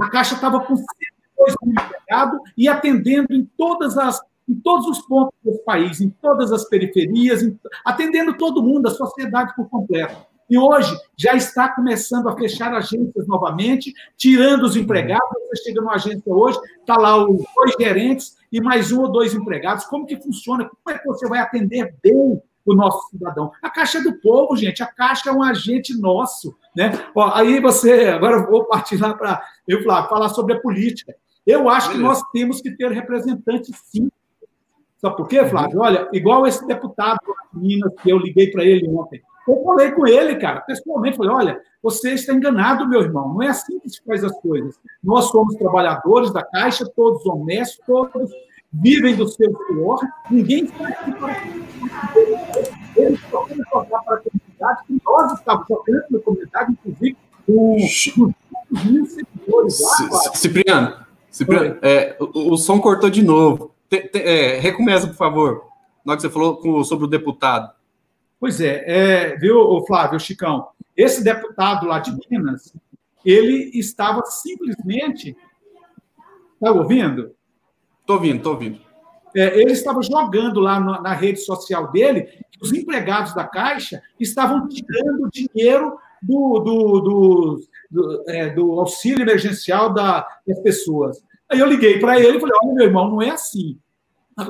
a Caixa estava com 102 mil empregados e atendendo em todas as em todos os pontos do país, em todas as periferias, atendendo todo mundo, a sociedade por completo. E hoje já está começando a fechar agências novamente, tirando os empregados. Você chega numa agência hoje, está lá os dois gerentes e mais um ou dois empregados. Como que funciona? Como é que você vai atender bem o nosso cidadão? A Caixa é do povo, gente. A Caixa é um agente nosso. Né? Ó, aí você, agora eu vou partir lá para eu falar, falar sobre a política. Eu acho que nós temos que ter representantes, sim. Sabe por quê, Flávio? Olha, igual esse deputado de Minas, que eu liguei para ele ontem. Eu falei com ele, cara, pessoalmente, falei, olha, você está enganado, meu irmão, não é assim que se faz as coisas. Nós somos trabalhadores da Caixa, todos honestos, todos vivem do seu suor, ninguém está aqui para... Eles só querem tocar para a comunidade, que nós estamos tocando na comunidade, inclusive, com mil seguidores lá. Cipriano, Cipriano é, o, o, som cortou de novo. Te, te, é, recomeça, por favor, na hora que você falou com, sobre o deputado. Pois é, é viu, Flávio, Chicão? Esse deputado lá de Minas, ele estava simplesmente. Está ouvindo? Estou ouvindo, estou ouvindo. É, ele estava jogando lá na, na, rede social dele que os empregados da Caixa estavam tirando dinheiro do, do, do, do, é, do auxílio emergencial da, das pessoas. Aí eu liguei para ele e falei: olha, meu irmão, não é assim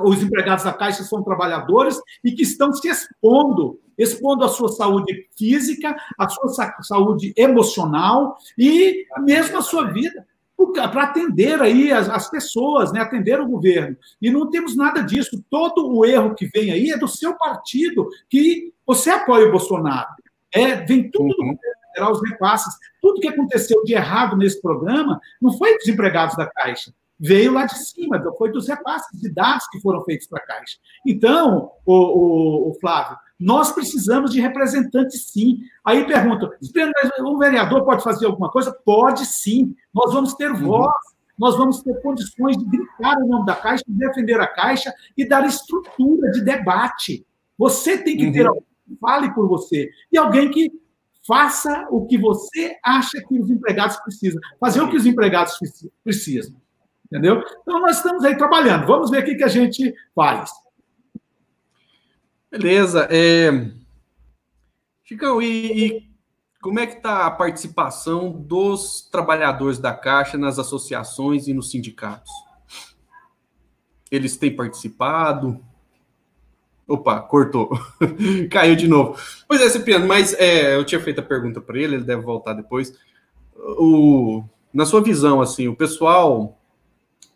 os empregados da Caixa são trabalhadores e que estão se expondo, expondo a sua saúde física, a sua saúde emocional e mesmo a sua vida para atender aí as, as, pessoas, né, atender o governo. E não temos nada disso. Todo o erro que vem aí é do seu partido, que você apoia o Bolsonaro. É, vem tudo do uhum. governo federal, os repasses. Tudo que aconteceu de errado nesse programa não foi dos empregados da Caixa veio lá de cima, foi dos repasses de dados que foram feitos para a Caixa. Então, o, o, o, Flávio, Nós precisamos de representantes, sim. Aí perguntam, um vereador pode fazer alguma coisa? Pode sim. Nós vamos ter uhum. voz, nós vamos ter condições de gritar o nome da Caixa, de defender a Caixa e dar estrutura de debate. Você tem que uhum. ter alguém que fale por você e alguém que faça o que você acha que os empregados precisam, fazer o que os empregados precisam. Entendeu? Então, nós estamos aí trabalhando. Vamos ver o que, que a gente faz. Beleza. É... Chicão, e, e como é que está a participação dos trabalhadores da Caixa nas associações e nos sindicatos? Eles têm participado? Opa, cortou. Caiu de novo. Pois é, Cipriano, mas é, eu tinha feito a pergunta para ele, ele deve voltar depois. O, na sua visão, assim, o pessoal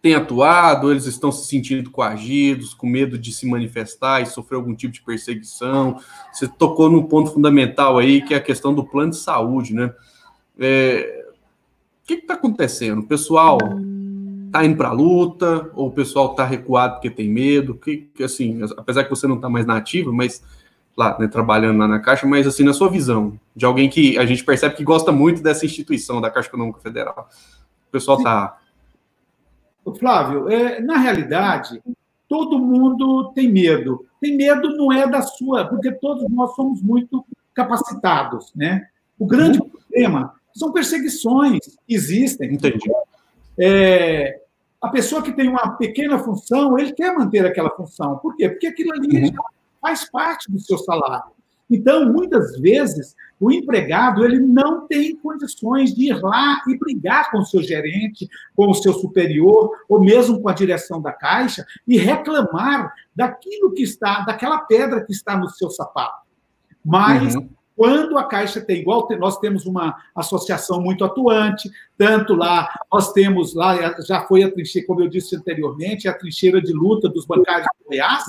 tem atuado, eles estão se sentindo coagidos, com medo de se manifestar e sofrer algum tipo de perseguição. Você tocou num ponto fundamental aí, que é a questão do plano de saúde, né? É, o que está acontecendo? O pessoal está indo para a luta, ou o pessoal está recuado porque tem medo? Que, que assim, apesar que você não está mais na ativa, mas lá, né, trabalhando lá na Caixa, mas assim, na sua visão, de alguém que a gente percebe que gosta muito dessa instituição, da Caixa Econômica Federal, o pessoal está Flávio, é, na realidade, todo mundo tem medo. Tem medo não é da sua, porque todos nós somos muito capacitados, né? O grande uhum. problema são perseguições que existem. Entendi. É, a pessoa que tem uma pequena função, ele quer manter aquela função. Por quê? Porque aquilo ali uhum. faz parte do seu salário. Então, muitas vezes, o empregado ele não tem condições de ir lá e brigar com o seu gerente, com o seu superior, ou mesmo com a direção da caixa e reclamar daquilo que está, daquela pedra que está no seu sapato. Mas uhum. quando a caixa tem igual, nós temos uma associação muito atuante, tanto lá nós temos lá já foi a trincheira, como eu disse anteriormente, a trincheira de luta dos bancários de Goiás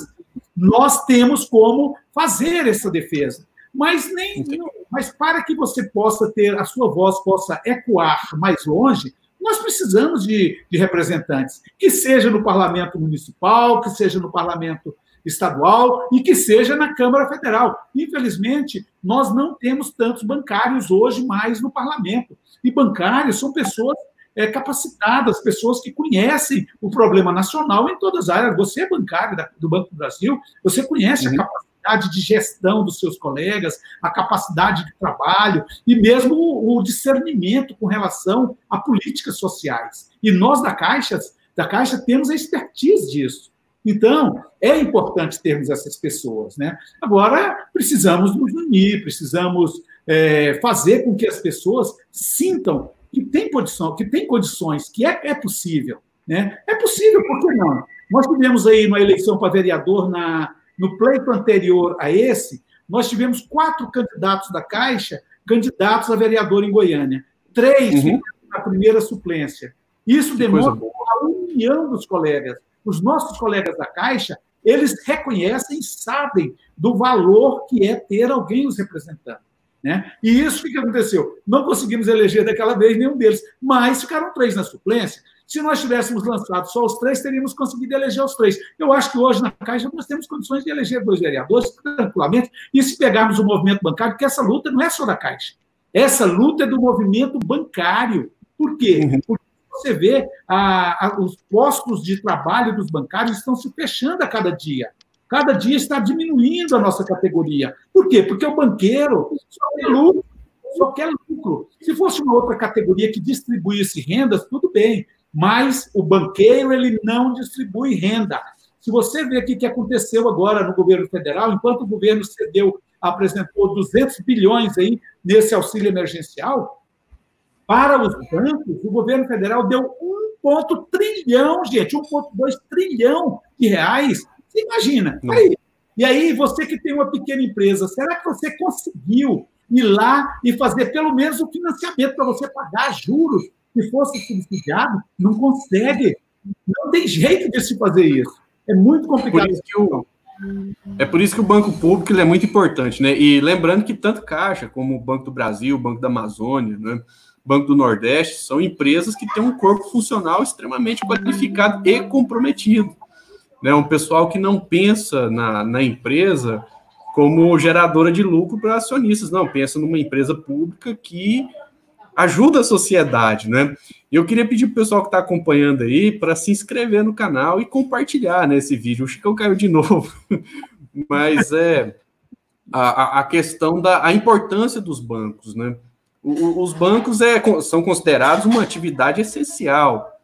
nós temos como fazer essa defesa. Mas nem, mas para que você possa ter a sua voz possa ecoar mais longe, nós precisamos de, de representantes, que seja no parlamento municipal, que seja no parlamento estadual e que seja na Câmara Federal. Infelizmente, nós não temos tantos bancários hoje mais no parlamento. E bancários são pessoas é, capacitadas, pessoas que conhecem o problema nacional em todas as áreas. Você é bancário do Banco do Brasil, você conhece uhum. a capacidade de gestão dos seus colegas, a capacidade de trabalho e mesmo o discernimento com relação a políticas sociais. E nós da Caixa, da Caixa temos a expertise disso. Então, é importante termos essas pessoas. Né? Agora, precisamos nos unir, precisamos é, fazer com que as pessoas sintam que tem condição, que tem condições, que é, é possível. Né? É possível, por que não? Nós tivemos aí uma eleição para vereador na, no pleito anterior a esse, nós tivemos quatro candidatos da Caixa, candidatos a vereador em Goiânia. Três uhum. na primeira suplência. Isso demonstra a união dos colegas. Os nossos colegas da Caixa, eles reconhecem, sabem do valor que é ter alguém os representando. Né? E isso, que aconteceu? Não conseguimos eleger daquela vez nenhum deles, mas ficaram três na suplência. Se nós tivéssemos lançado só os três, teríamos conseguido eleger os três. Eu acho que hoje na Caixa nós temos condições de eleger dois vereadores tranquilamente. E se pegarmos o movimento bancário, que essa luta não é só da Caixa. Essa luta é do movimento bancário. Por quê? Uhum. Porque você vê a, a, os postos de trabalho dos bancários estão se fechando a cada dia. Cada dia está diminuindo a nossa categoria. Por quê? Porque o banqueiro só quer lucro. Só quer lucro. Se fosse uma outra categoria que distribuísse rendas, tudo bem. Mas o banqueiro ele não distribui renda. Se você ver aqui o que aconteceu agora no governo federal, enquanto o governo cedeu, apresentou 200 bilhões aí nesse auxílio emergencial, para os bancos, o governo federal deu 1,1 trilhão, gente, 1,2 trilhão de reais você imagina. Aí, e aí, você que tem uma pequena empresa, será que você conseguiu ir lá e fazer pelo menos o financiamento para você pagar juros que fosse subsidiado? Não consegue. Não tem jeito de se fazer isso. É muito complicado. Por isso que o, é por isso que o Banco Público é muito importante, né? E lembrando que tanto Caixa como o Banco do Brasil, o Banco da Amazônia, né? Banco do Nordeste, são empresas que têm um corpo funcional extremamente qualificado e comprometido né, um pessoal que não pensa na, na empresa como geradora de lucro para acionistas. Não, pensa numa empresa pública que ajuda a sociedade, né? Eu queria pedir para o pessoal que está acompanhando aí para se inscrever no canal e compartilhar né, esse vídeo. O Chicão caiu de novo, mas é a, a questão da a importância dos bancos, né? O, os bancos é, são considerados uma atividade essencial,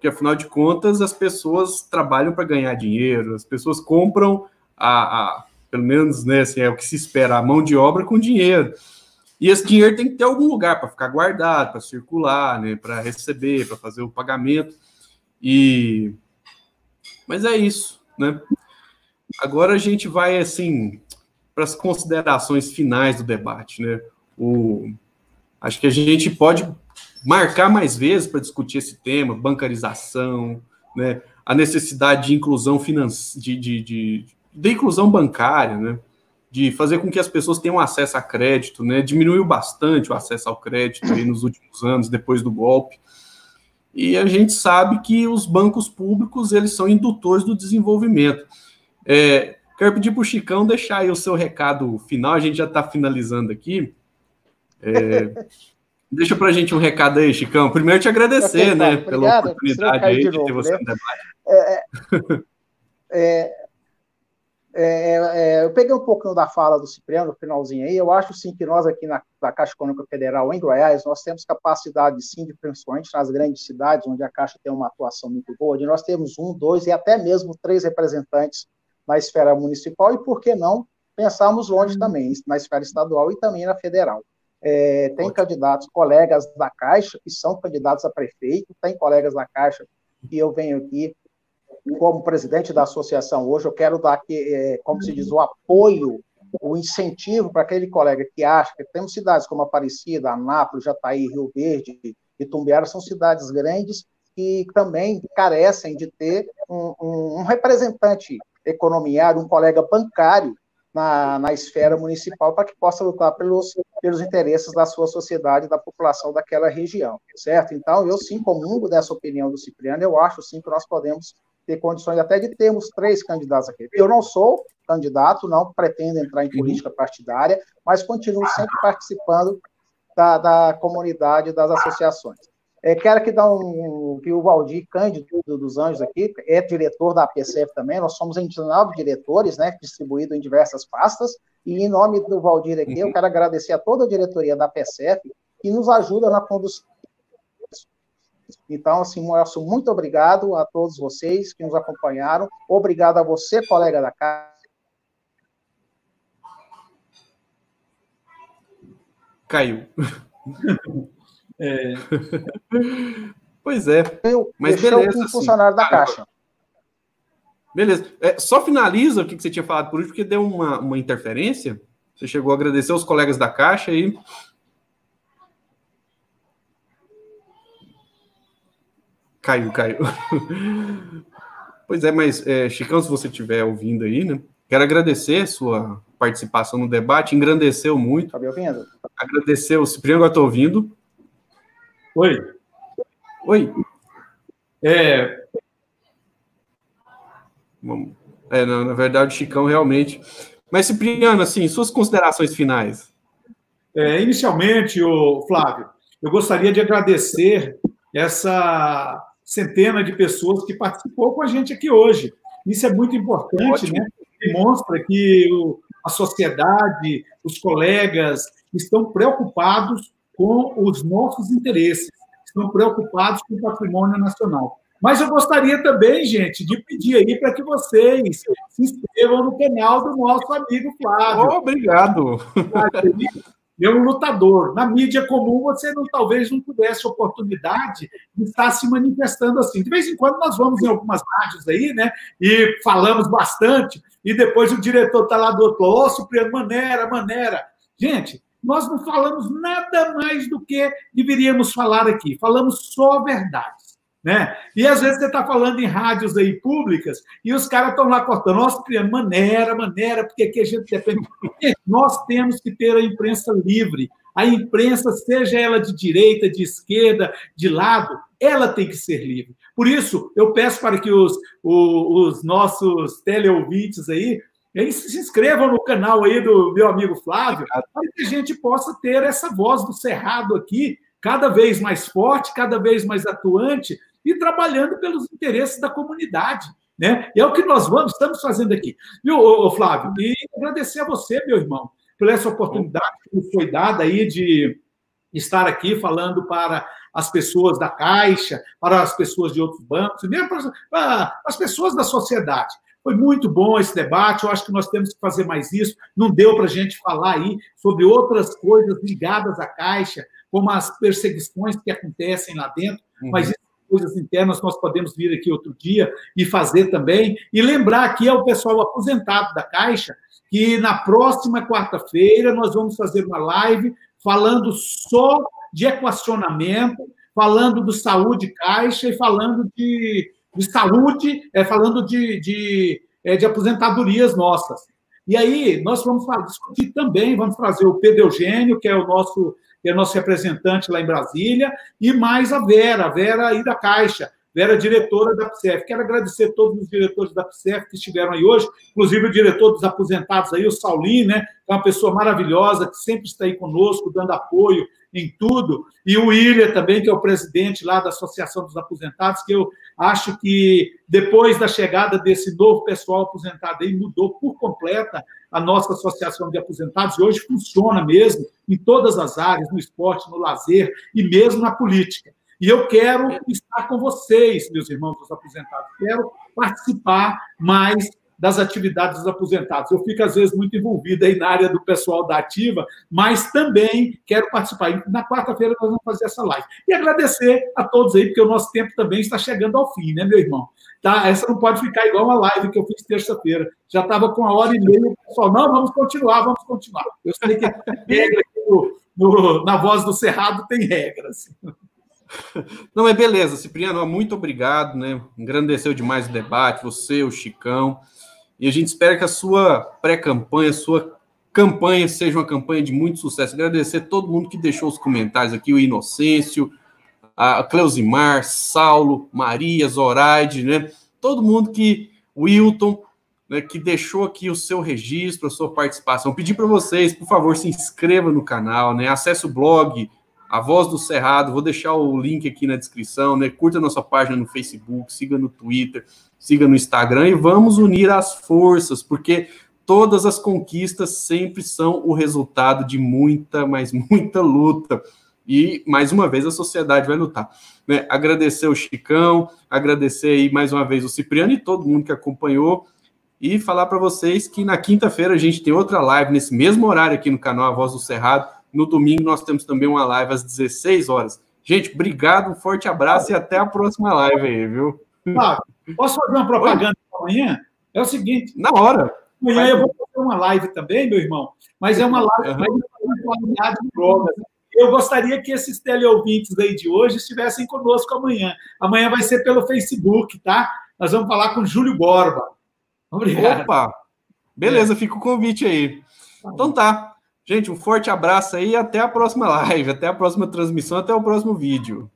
porque afinal de contas as pessoas trabalham para ganhar dinheiro, as pessoas compram a, a pelo menos né, assim, é o que se espera, a mão de obra com dinheiro. E esse dinheiro tem que ter algum lugar para ficar guardado, para circular, né, para receber, para fazer o pagamento. E mas é isso, né? Agora a gente vai assim para as considerações finais do debate, né? O acho que a gente pode marcar mais vezes para discutir esse tema, bancarização, né? A necessidade de inclusão financeira, de, de, de, de inclusão bancária, né? de fazer com que as pessoas tenham acesso a crédito, né? Diminuiu bastante o acesso ao crédito aí nos últimos anos, depois do golpe. E a gente sabe que os bancos públicos eles são indutores do desenvolvimento. É, quero pedir para o Chicão deixar aí o seu recado final. A gente já está finalizando aqui. É, deixa para a gente um recado aí, Chicão. Primeiro te agradecer, okay, né, pela oportunidade aí de, de ter você né? no debate. É, é, é é, é, eu peguei um pouquinho da fala do Cipriano, no finalzinho aí, eu acho sim que nós aqui na, na Caixa Econômica Federal, em Goiás, nós temos capacidade sim, de, principalmente nas grandes cidades, onde a Caixa tem uma atuação muito boa, de nós temos um, dois e até mesmo três representantes na esfera municipal, e por que não pensarmos longe também, na esfera estadual e também na federal. É, tem candidatos, colegas da Caixa, que são candidatos a prefeito, tem colegas da Caixa que eu venho aqui como presidente da associação hoje, eu quero dar aqui, é, como se diz, o apoio, o incentivo para aquele colega que acha que temos cidades como Aparecida, Anápolis, Jataí, Rio Verde e Tumbiara, são cidades grandes que também carecem de ter um, um, um representante economiário, um colega bancário na, na esfera municipal para que possa lutar pelos, pelos interesses da sua sociedade, da população daquela região, certo? Então, eu sim comungo dessa opinião do Cipriano, eu acho sim que nós podemos ter condições até de termos três candidatos aqui. Eu não sou candidato, não pretendo entrar em uhum. política partidária, mas continuo sempre participando da, da comunidade, das associações. É, quero que, dá um, que o Valdir Cândido dos Anjos aqui, é diretor da PCF também, nós somos 29 diretores, né, distribuídos em diversas pastas, e em nome do Valdir aqui, eu uhum. quero agradecer a toda a diretoria da PCF, que nos ajuda na condução então, assim, Moelson, muito obrigado a todos vocês que nos acompanharam. Obrigado a você, colega da casa. Caiu. É. Pois é. Eu, Mas beleza. Um assim. funcionário da Caixa. Beleza. É, só finaliza o que você tinha falado por último, porque deu uma, uma interferência. Você chegou a agradecer os colegas da Caixa e Caiu, caiu. pois é, mas, é, Chicão, se você estiver ouvindo aí, né? Quero agradecer sua participação no debate, engrandeceu muito. Tá me ouvindo? Agradecer o Cipriano, agora estou ouvindo. Oi. Oi. É... É, não, na verdade, o Chicão realmente. Mas, Cipriano, assim, suas considerações finais. É, inicialmente, o Flávio, eu gostaria de agradecer essa centena de pessoas que participou com a gente aqui hoje. Isso é muito importante, né? Demonstra que o, a sociedade, os colegas estão preocupados com os nossos interesses, estão preocupados com o patrimônio nacional. Mas eu gostaria também, gente, de pedir aí para que vocês se inscrevam no canal do nosso amigo Flávio. Oh, obrigado é um lutador. Na mídia comum, você não, talvez não tivesse oportunidade de estar se manifestando assim. De vez em quando nós vamos em algumas rádios aí, né? E falamos bastante, e depois o diretor está lá do outro lado, oh, Supremo, maneira, maneira. Gente, nós não falamos nada mais do que deveríamos falar aqui. Falamos só a verdade. Né? E às vezes você está falando em rádios aí públicas e os caras estão lá cortando, criando maneira, maneira, porque aqui a gente depende. nós temos que ter a imprensa livre. A imprensa, seja ela de direita, de esquerda, de lado, ela tem que ser livre. Por isso, eu peço para que os, os, os nossos teleouvintes aí E se inscrevam no canal aí do meu amigo Flávio, para que a gente possa ter essa voz do Cerrado aqui, cada vez mais forte, cada vez mais atuante e trabalhando pelos interesses da comunidade. Né? E é o que nós vamos, estamos fazendo aqui. Viu, Flávio? E agradecer a você, meu irmão, por essa oportunidade que nos foi dada aí de estar aqui falando para as pessoas da Caixa, para as pessoas de outros bancos, mesmo para as pessoas da sociedade. Foi muito bom esse debate, eu acho que nós temos que fazer mais isso. Não deu para a gente falar aí sobre outras coisas ligadas à Caixa, como as perseguições que acontecem lá dentro, uhum. mas coisas internas nós podemos vir aqui outro dia e fazer também. E lembrar aqui ao pessoal aposentado da Caixa que na próxima quarta-feira nós vamos fazer uma live falando só de equacionamento, falando do saúde caixa e falando de, de saúde, é, falando de, de, é, de aposentadorias nossas. E aí, nós vamos discutir também, vamos trazer o Pedro Eugênio, que é o nosso, é nosso representante lá em Brasília, e mais a Vera, a Vera aí da Caixa. Vera, diretora da PSEF. Quero agradecer a todos os diretores da PSEF que estiveram aí hoje, inclusive o diretor dos aposentados aí, o Saulinho, né? É uma pessoa maravilhosa, que sempre está aí conosco, dando apoio em tudo. E o William também, que é o presidente lá da Associação dos Aposentados, que eu acho que depois da chegada desse novo pessoal aposentado aí, mudou por completa a nossa Associação de Aposentados, e hoje funciona mesmo em todas as áreas, no esporte, no lazer e mesmo na política. E eu quero estar com vocês, meus irmãos dos aposentados. Quero participar mais das atividades dos aposentados. Eu fico, às vezes, muito envolvido aí na área do pessoal da ativa, mas também quero participar. Na quarta-feira nós vamos fazer essa live. E agradecer a todos aí, porque o nosso tempo também está chegando ao fim, né, meu irmão? Tá? Essa não pode ficar igual uma live que eu fiz terça-feira. Já estava com uma hora e meia, o pessoal, não, vamos continuar, vamos continuar. Eu sei que regra na voz do Cerrado tem regras. Não, mas beleza, Cipriano, muito obrigado, né? Engrandeceu demais o debate, você, o Chicão. E a gente espera que a sua pré-campanha, a sua campanha seja uma campanha de muito sucesso. Agradecer todo mundo que deixou os comentários aqui, o Inocêncio, a Cleusimar, Saulo, Maria, Zoraide, né? Todo mundo que, Wilton, né, que deixou aqui o seu registro, a sua participação. Pedir para vocês, por favor, se inscreva no canal, né? Acesse o blog a Voz do Cerrado, vou deixar o link aqui na descrição, né? Curta nossa página no Facebook, siga no Twitter, siga no Instagram e vamos unir as forças, porque todas as conquistas sempre são o resultado de muita, mas muita luta. E, mais uma vez, a sociedade vai lutar. Né? Agradecer o Chicão, agradecer aí mais uma vez o Cipriano e todo mundo que acompanhou. E falar para vocês que na quinta-feira a gente tem outra live nesse mesmo horário aqui no canal A Voz do Cerrado no domingo nós temos também uma live às 16 horas. Gente, obrigado, um forte abraço e até a próxima live aí, viu? Ah, posso fazer uma propaganda amanhã? É o seguinte. Na hora. Amanhã eu vou fazer uma live também, meu irmão, mas é uma live uhum. de drogas. Eu gostaria que esses teleouvintes aí de hoje estivessem conosco amanhã. Amanhã vai ser pelo Facebook, tá? Nós vamos falar com Júlio Borba. Obrigado. Opa! Beleza, é. fica o convite aí. Então tá. Gente, um forte abraço aí e até a próxima live, até a próxima transmissão, até o próximo vídeo.